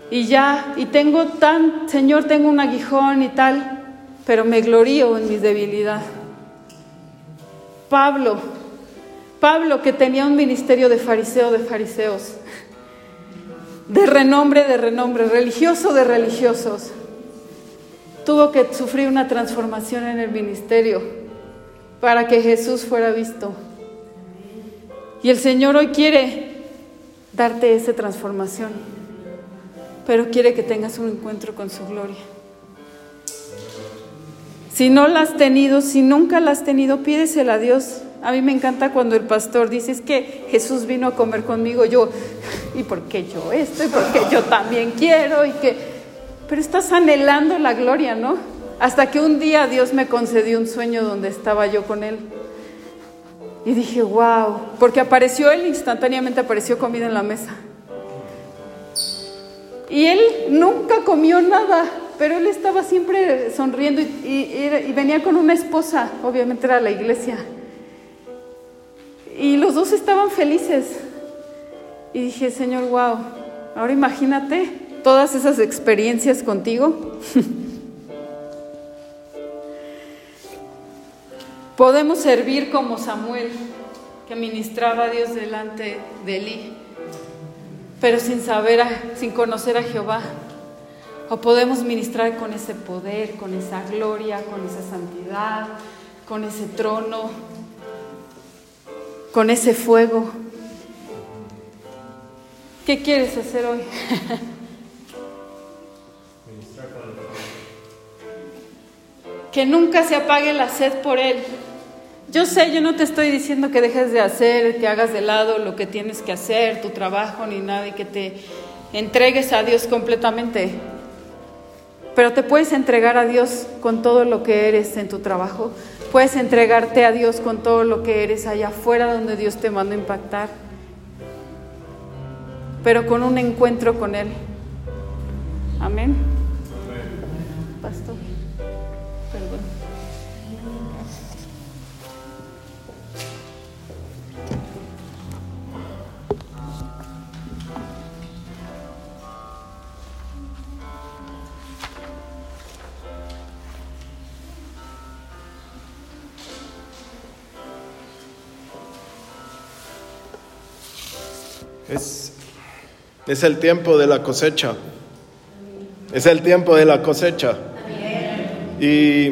A: Y ya, y tengo tan, Señor, tengo un aguijón y tal, pero me glorío en mi debilidad. Pablo, Pablo que tenía un ministerio de fariseo de fariseos, de renombre de renombre, religioso de religiosos, tuvo que sufrir una transformación en el ministerio para que Jesús fuera visto. Y el Señor hoy quiere darte esa transformación, pero quiere que tengas un encuentro con su gloria. Si no la has tenido, si nunca la has tenido, pídesela a Dios. A mí me encanta cuando el pastor dice, es que Jesús vino a comer conmigo, yo, ¿y por qué yo esto? ¿Y por qué yo también quiero? Y que, pero estás anhelando la gloria, ¿no? Hasta que un día Dios me concedió un sueño donde estaba yo con Él. Y dije, wow, porque apareció Él, instantáneamente apareció comida en la mesa. Y Él nunca comió nada, pero Él estaba siempre sonriendo y, venía con una esposa, obviamente era la iglesia. Y los dos estaban felices. Y dije, Señor, wow, ahora imagínate todas esas experiencias contigo. Podemos servir como Samuel, que ministraba a Dios delante de Elí, pero sin saber, sin conocer a Jehová. O podemos ministrar con ese poder, con esa gloria, con esa santidad, con ese trono, con ese fuego. ¿Qué quieres hacer hoy? que nunca se apague la sed por Él. Yo sé, yo no te estoy diciendo que dejes de hacer, que hagas de lado lo que tienes que hacer, tu trabajo ni nada, y que te entregues a Dios completamente. Pero te puedes entregar a Dios con todo lo que eres en tu trabajo. Puedes entregarte a Dios con todo lo que eres allá afuera donde Dios te manda a impactar. Pero con un encuentro con Él. Amén. Pastor.
B: Es, es el tiempo de la cosecha. Es el tiempo de la cosecha. Y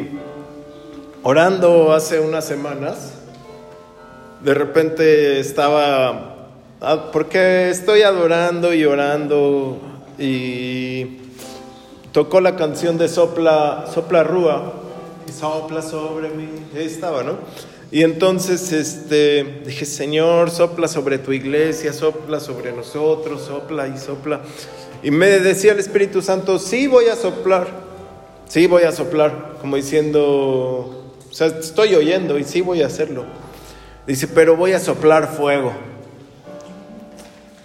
B: orando hace unas semanas, de repente estaba, ah, porque estoy adorando y orando y tocó la canción de Sopla, Sopla Rúa y sopla sobre mí, ahí estaba, ¿no? Y entonces este, dije, Señor, sopla sobre tu iglesia, sopla sobre nosotros, sopla y sopla. Y me decía el Espíritu Santo, sí voy a soplar, sí voy a soplar, como diciendo, o sea, estoy oyendo y sí voy a hacerlo. Dice, pero voy a soplar fuego.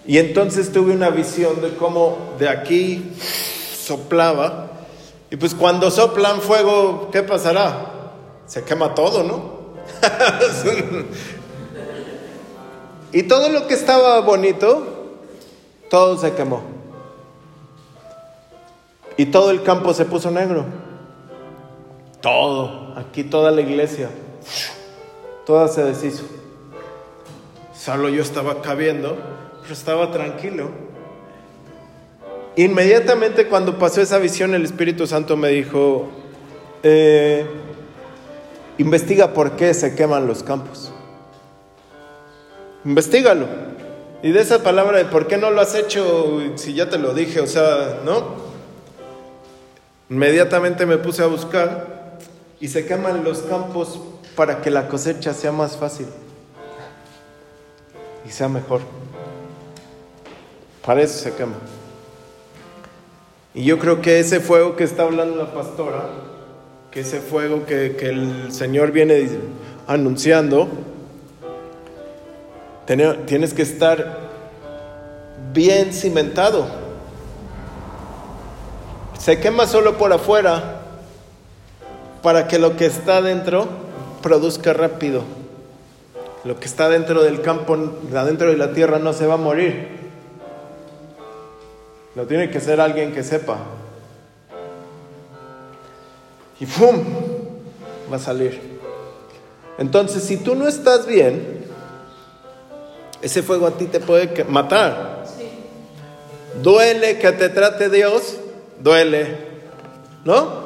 B: Y entonces tuve una visión de cómo de aquí soplaba. Y pues cuando soplan fuego, ¿qué pasará? Se quema todo, ¿no? y todo lo que estaba bonito, todo se quemó. Y todo el campo se puso negro. Todo, aquí toda la iglesia, toda se deshizo. Solo yo estaba cabiendo, pero estaba tranquilo. Inmediatamente cuando pasó esa visión, el Espíritu Santo me dijo, eh, Investiga por qué se queman los campos. Investígalo. Y de esa palabra de por qué no lo has hecho, si ya te lo dije, o sea, ¿no? Inmediatamente me puse a buscar y se queman los campos para que la cosecha sea más fácil y sea mejor. Para eso se quema. Y yo creo que ese fuego que está hablando la pastora, que ese fuego que, el Señor viene anunciando, tienes que estar bien cimentado. Se quema solo por afuera para que lo que está dentro produzca rápido. Lo que está dentro del campo, adentro de la tierra, no se va a morir. Lo tiene que ser alguien que sepa y ¡pum! va a salir. Entonces, si tú no estás bien, ese fuego a ti te puede matar. duele que te trate Dios, duele, ¿no?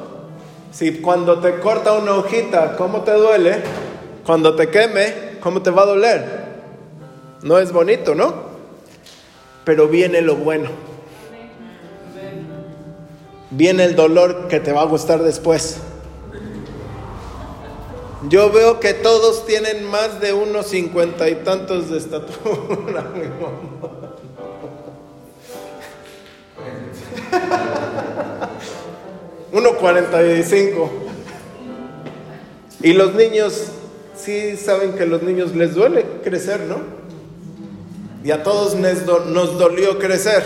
B: Si cuando te corta una hojita, ¿cómo te duele? Cuando te queme, ¿cómo te va a doler? No es bonito, ¿no? Pero viene lo bueno. Viene el dolor que te va a gustar después. Yo veo que todos tienen más de unos cincuenta y tantos de estatura. 1.45. Y los niños, sí saben que a los niños les duele crecer, ¿no? Y a todos nos dolió crecer.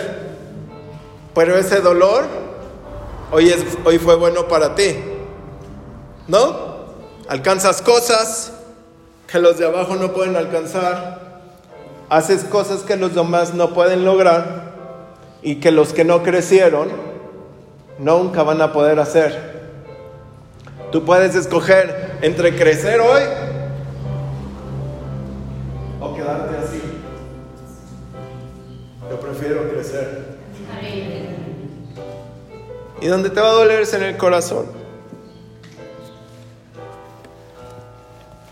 B: Pero ese dolor hoy, es, hoy fue bueno para ti. ¿No? Alcanzas cosas que los de abajo no pueden alcanzar. Haces cosas que los demás no pueden lograr y que los que no crecieron nunca van a poder hacer. Tú puedes escoger entre crecer hoy o quedarte así. Yo prefiero crecer. Y donde te va a doler es en el corazón.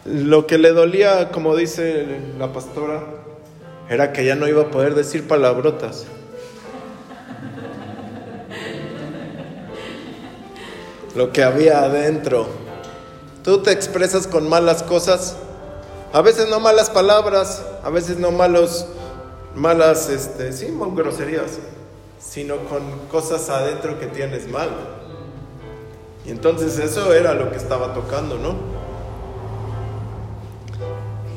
B: Lo que le dolía, como dice la pastora, era que ya no iba a poder decir palabrotas. lo que había adentro. Tú te expresas con malas cosas, a veces no malas palabras, a veces no malos, malas, este, sí, groserías, sino con cosas adentro que tienes mal. Y entonces eso era lo que estaba tocando, ¿no?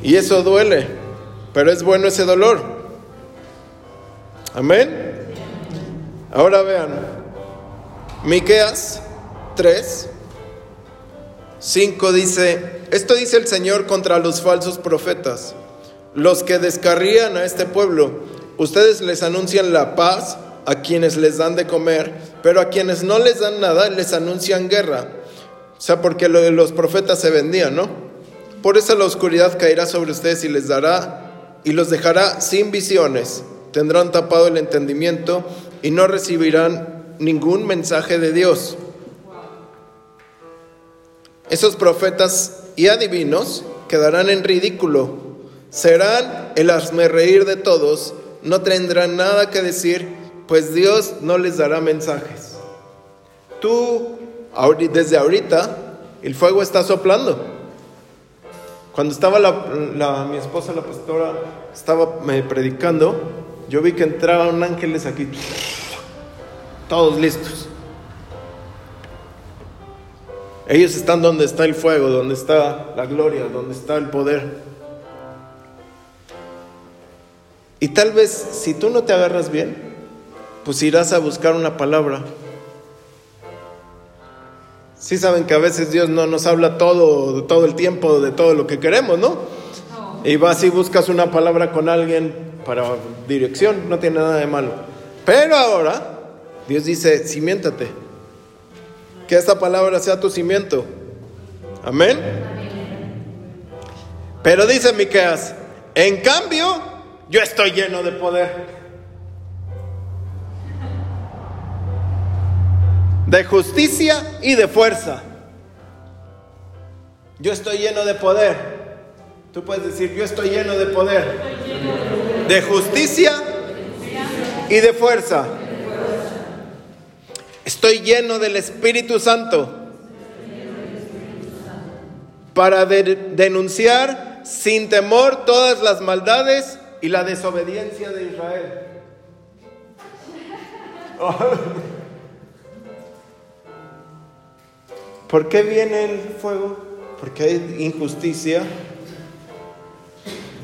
B: Y eso duele, pero es bueno ese dolor. Amén. Ahora vean, Miqueas 3, 5 dice, esto dice el Señor contra los falsos profetas, los que descarrían a este pueblo. Ustedes les anuncian la paz a quienes les dan de comer, pero a quienes no les dan nada les anuncian guerra. O sea, porque los profetas se vendían, ¿no? Por eso la oscuridad caerá sobre ustedes y les dará y los dejará sin visiones. Tendrán tapado el entendimiento y no recibirán ningún mensaje de Dios. Esos profetas y adivinos quedarán en ridículo, serán el reír de todos, no tendrán nada que decir, pues Dios no les dará mensajes. Tú, desde ahorita, el fuego está soplando. Cuando estaba mi esposa, la pastora, estaba predicando, yo vi que entraban ángeles aquí, todos listos. Ellos están donde está el fuego, donde está la gloria, donde está el poder. Y tal vez si tú no te agarras bien, pues irás a buscar una palabra. Sí saben que a veces Dios no nos habla todo, todo el tiempo, de todo lo que queremos, ¿no? Y vas y buscas una palabra con alguien para dirección, no tiene nada de malo. Pero ahora Dios dice, cimiéntate que esta palabra sea tu cimiento. Amén. Pero dice Miqueas, en cambio, yo estoy lleno de poder. De justicia y de fuerza. Yo estoy lleno de poder. Tú puedes decir, yo estoy lleno de poder. De justicia y de fuerza. Estoy lleno del Espíritu Santo para denunciar sin temor todas las maldades y la desobediencia de Israel. ¿Por qué viene el fuego? Porque hay injusticia,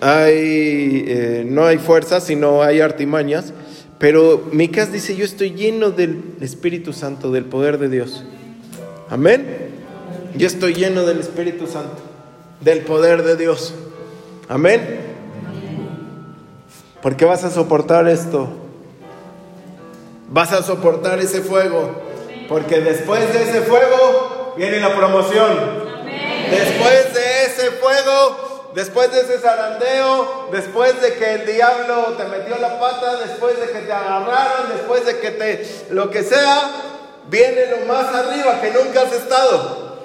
B: hay, eh, no hay fuerza, sino hay artimañas. Pero Micas dice, yo estoy lleno del Espíritu Santo, del poder de Dios. Amén. Yo estoy lleno del Espíritu Santo, del poder de Dios. Amén. Porque vas a soportar esto. Vas a soportar ese fuego. Porque después de ese fuego viene la promoción. Después de ese fuego después de ese zarandeo, después de que el diablo te metió la pata, después de que te agarraron, después de que te lo que sea, viene lo más arriba que nunca has estado.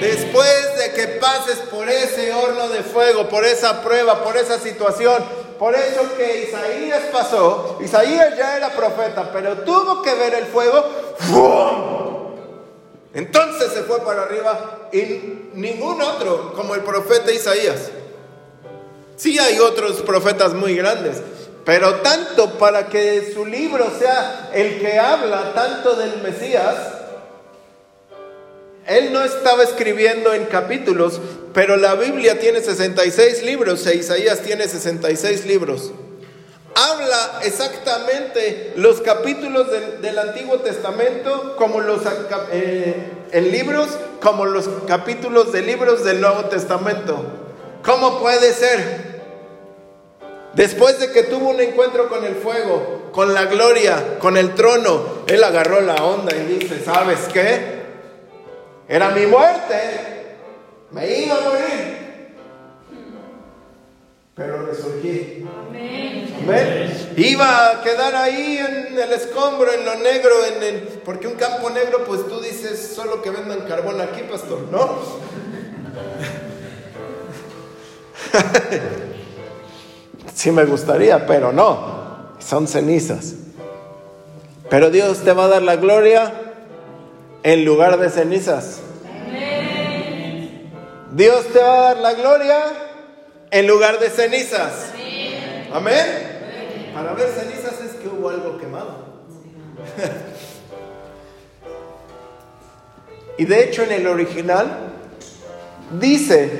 B: Después de que pases por ese horno de fuego, por esa prueba, por esa situación, por eso que Isaías pasó, Isaías ya era profeta, pero tuvo que ver el fuego, entonces se fue para arriba y ningún otro como el profeta Isaías. Sí hay otros profetas muy grandes, pero tanto para que su libro sea el que habla tanto del Mesías, él no estaba escribiendo en capítulos, pero la Biblia tiene 66 libros e Isaías tiene 66 libros. Habla exactamente los capítulos del, Antiguo Testamento como los eh, en libros, como los capítulos de libros del Nuevo Testamento. ¿Cómo puede ser? Después de que tuvo un encuentro con el fuego, con la gloria, con el trono, él agarró la onda y dice, ¿sabes qué? Era mi muerte. Me iba a morir. Pero resurgí. Amén. Iba a quedar ahí en el escombro, en lo negro, en el, porque un campo negro, pues tú dices solo que vendan carbón aquí, pastor, ¿no? sí me gustaría, pero no. Son cenizas. Pero Dios te va a dar la gloria en lugar de cenizas. Dios te va a dar la gloria en lugar de cenizas. Amén. Para ver cenizas es que hubo algo quemado. y de hecho en el original dice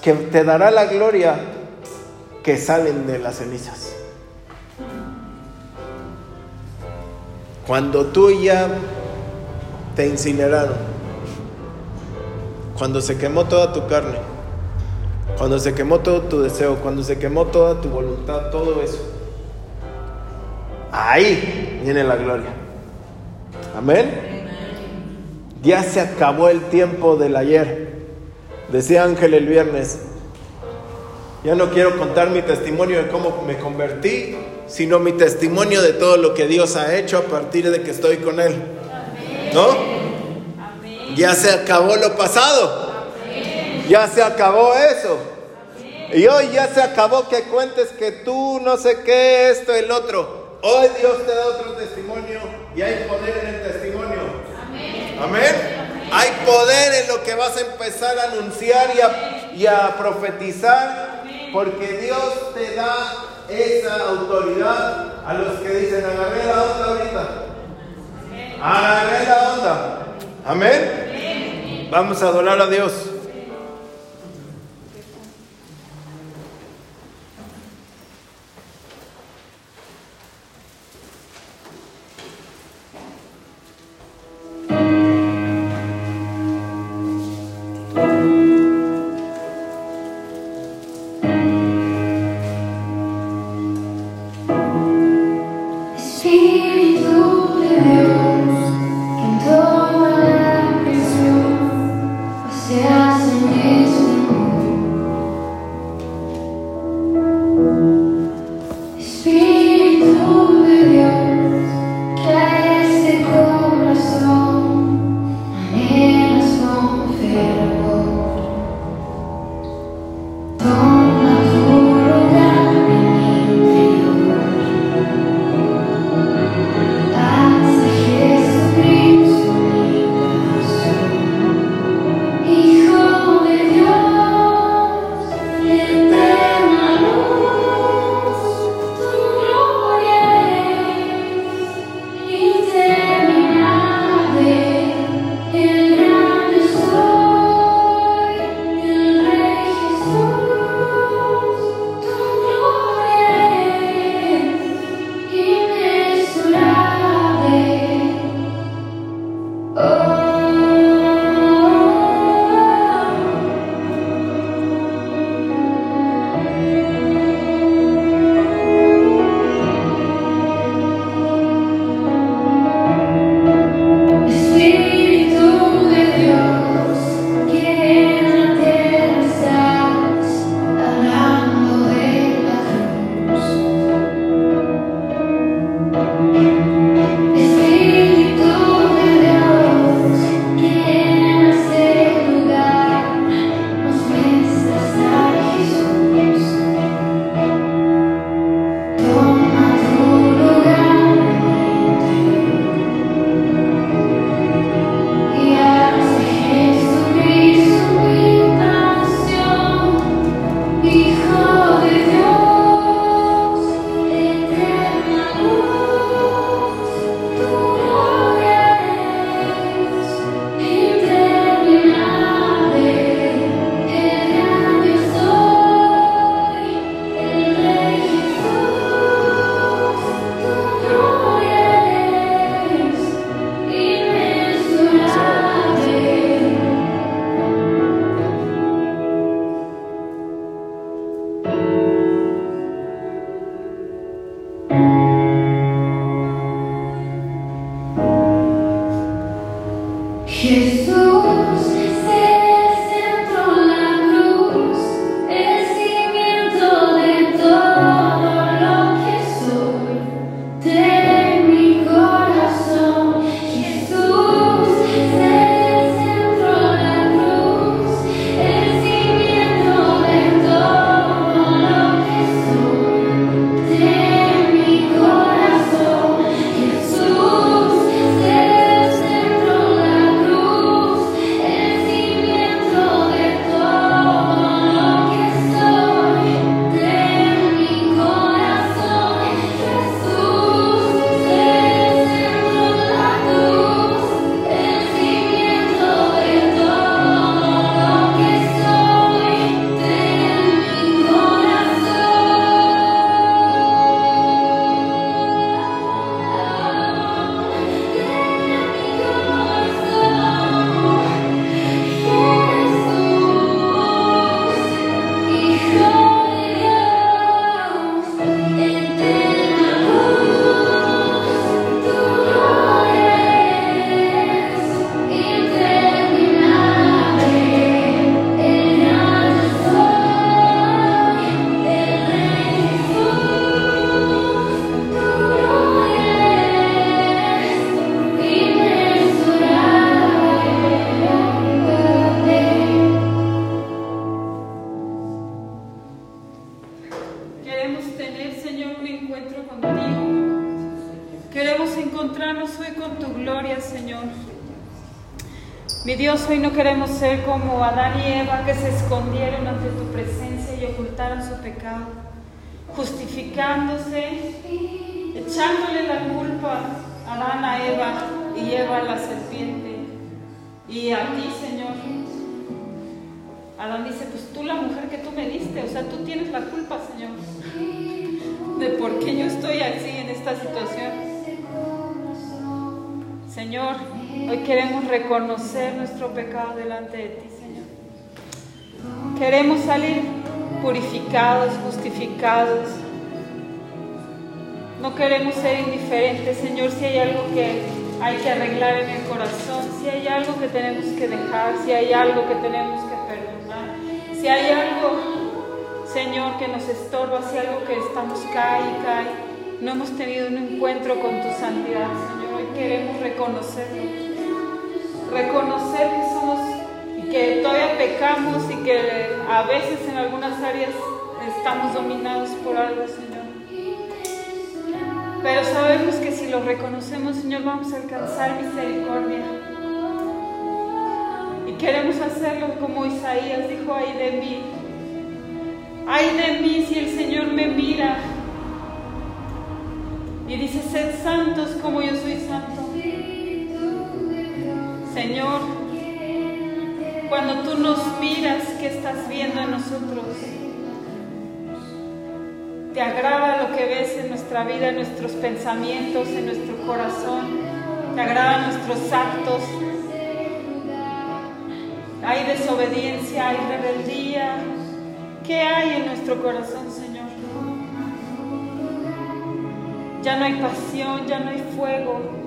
B: que te dará la gloria que salen de las cenizas. Cuando tú ya te incineraron, cuando se quemó toda tu carne, cuando se quemó todo tu deseo, cuando se quemó toda tu voluntad, todo eso, ahí viene la gloria. Amén. Ya se acabó el tiempo del ayer. Decía Ángel el viernes, ya no quiero contar mi testimonio de cómo me convertí, sino mi testimonio de todo lo que Dios ha hecho a partir de que estoy con Él. ¿No? Ya se acabó lo pasado. Ya se acabó eso. Y hoy ya se acabó que cuentes que tú no sé qué, esto, el otro. Hoy Dios te da otro testimonio y hay poder en el testimonio. Amén. Hay poder en lo que vas a empezar a anunciar y a, y a profetizar porque Dios te da esa autoridad a los que dicen, agarré la onda ahorita. Agarré la onda. Amén. Vamos a adorar a Dios.
A: Ser como Adán y Eva que se escondieron ante tu presencia y ocultaron su pecado, justificándose, echándole la culpa a Adán a Eva y Eva la serpiente. Y a ti, Señor. Adán dice, pues tú la mujer que tú me diste, o sea, tú tienes la culpa, Señor, de por qué yo estoy así en esta situación. Señor, hoy queremos reconocer nuestro pecado delante de ti, Señor. Queremos salir purificados, justificados. No queremos ser indiferentes, Señor, si hay algo que hay que arreglar en el corazón, si hay algo que tenemos que dejar, si hay algo que tenemos que perdonar, si hay algo, Señor, que nos estorba, si hay algo que estamos cae y cae, no hemos tenido un encuentro con tu santidad, Señor queremos reconocerlo. Reconocer que somos y que todavía pecamos y que a veces en algunas áreas estamos dominados por algo, Señor. Pero sabemos que si lo reconocemos, Señor, vamos a alcanzar misericordia. Y queremos hacerlo como Isaías dijo, ay de mí. Ay de mí si el Señor me mira y dice, sed santos como yo soy santo. Señor, cuando tú nos miras, ¿qué estás viendo en nosotros? ¿Te agrada lo que ves en nuestra vida, en nuestros pensamientos, en nuestro corazón? ¿Te agradan nuestros actos? ¿Hay desobediencia? ¿Hay rebeldía? ¿Qué hay en nuestro corazón, Señor? Ya no hay pasión, ya no hay fuego.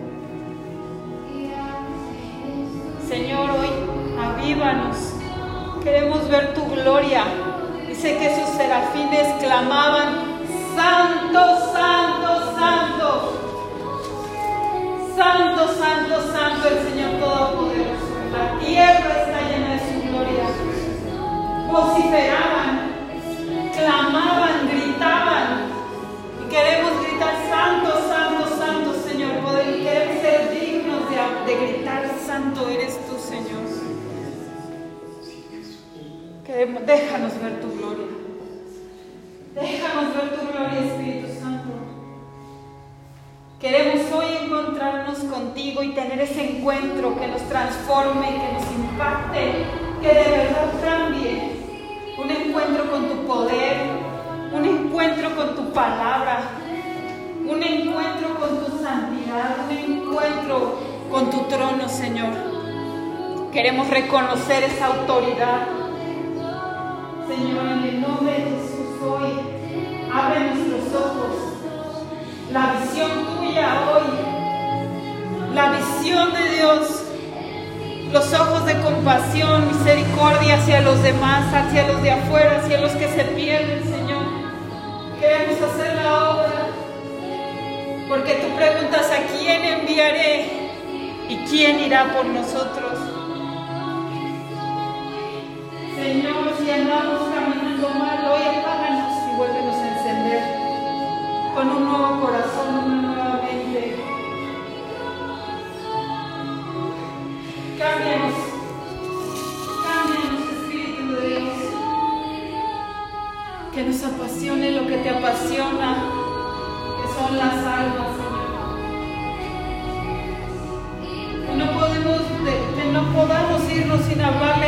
A: Señor, hoy avívanos. Queremos ver tu gloria. Dice que sus serafines clamaban, Santo, Santo, Santo. Santo, Santo, Santo el Señor Todopoderoso. La tierra está llena de su gloria. Vociferaban, clamaban, gritaban. Y queremos Eres tú, Señor. Queremos, déjanos ver tu gloria. Déjanos ver tu gloria, Espíritu Santo. Queremos hoy encontrarnos contigo y tener ese encuentro que nos transforme, que nos impacte, que de verdad cambie. Un encuentro con tu poder, un encuentro con tu palabra, un encuentro con tu santidad, un encuentro con tu trono, Señor. Queremos reconocer esa autoridad. Señor, en el nombre de Jesús hoy, abre nuestros ojos. La visión tuya hoy, la visión de Dios, los ojos de compasión, misericordia hacia los demás, hacia los de afuera, hacia los que se pierden, Señor. Queremos hacer la obra porque tú preguntas a quién enviaré y quién irá por nosotros. Señor, si andamos caminando mal, hoy apáganos y vuélvenos a encender con un nuevo corazón, una nueva mente. Cámbianos, cámbianos, Espíritu de Dios. Que nos apasione lo que te apasiona son las almas, Señor. Que no, podemos, que no podamos irnos sin hablarle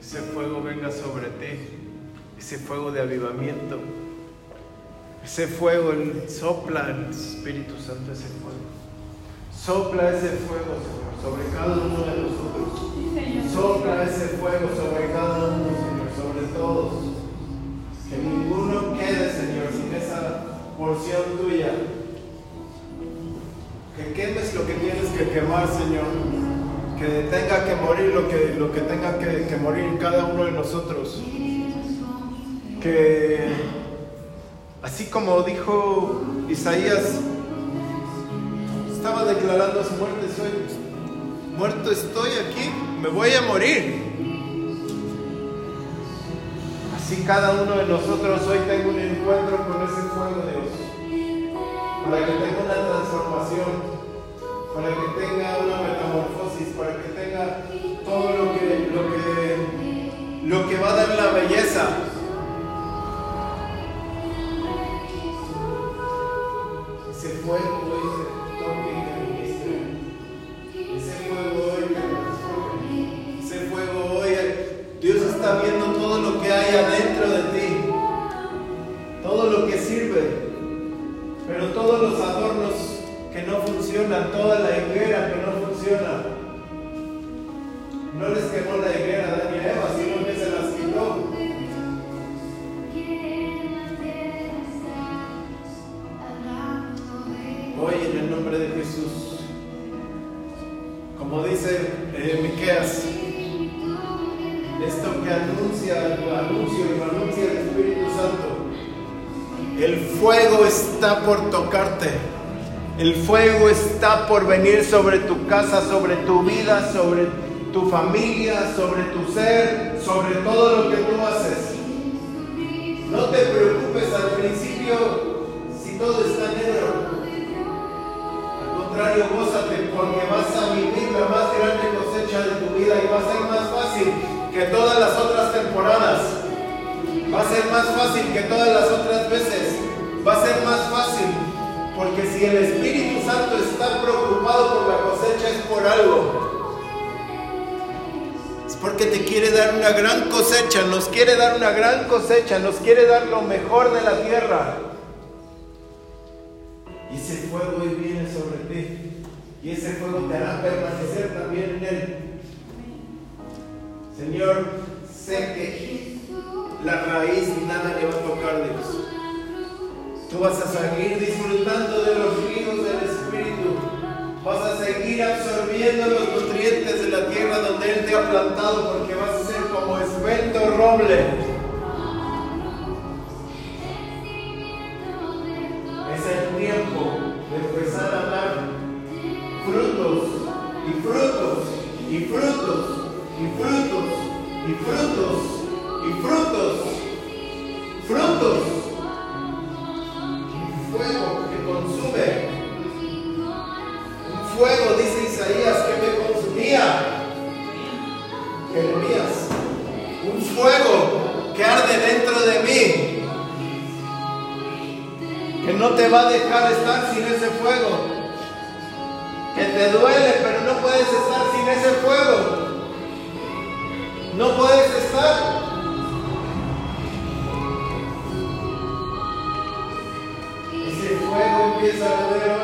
B: Ese fuego venga sobre ti, ese fuego de avivamiento, ese fuego, el, sopla el Espíritu Santo ese fuego. Sopla ese fuego, Señor, sobre cada uno de nosotros. Sopla ese fuego sobre cada uno, Señor, sobre todos. Que ninguno quede, Señor, sin esa porción tuya que quemes lo que tienes que quemar, Señor. Que tenga que morir lo que, lo que tenga que, que morir cada uno de nosotros. Que así como dijo Isaías, estaba declarando su muerte, soy muerto estoy aquí, me voy a morir. Así cada uno de nosotros hoy tenga un encuentro con ese fuego de Dios, para que tenga una transformación para que tenga una metamorfosis, para que tenga todo lo que, lo que, lo que va a dar la belleza. Ese fuego hoy. Ese fuego hoy, Dios está viendo todo lo que hay adentro de ti. Todo lo que sirve. Pero todos los adornos que no funcionan, toda la higuera que no funciona. No les quemó la higuera por tocarte. El fuego está por venir sobre tu casa, sobre tu vida, sobre tu familia, sobre tu ser, sobre todo lo que tú haces. No te preocupes al principio si todo está negro. Al contrario, gózate porque vas a vivir la más grande cosecha de tu vida y va a ser más fácil que todas las otras temporadas. Va a ser más fácil que todas las otras veces. Va a ser más fácil porque si el Espíritu Santo está preocupado por la cosecha es por algo. Es porque te quiere dar una gran cosecha, nos quiere dar una gran cosecha, nos quiere dar lo mejor de la tierra. Dentro de mí. Que no te va a dejar estar sin ese fuego. Que te duele, pero no puedes estar sin ese fuego. No puedes estar. Ese fuego empieza a arder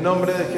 B: nombre de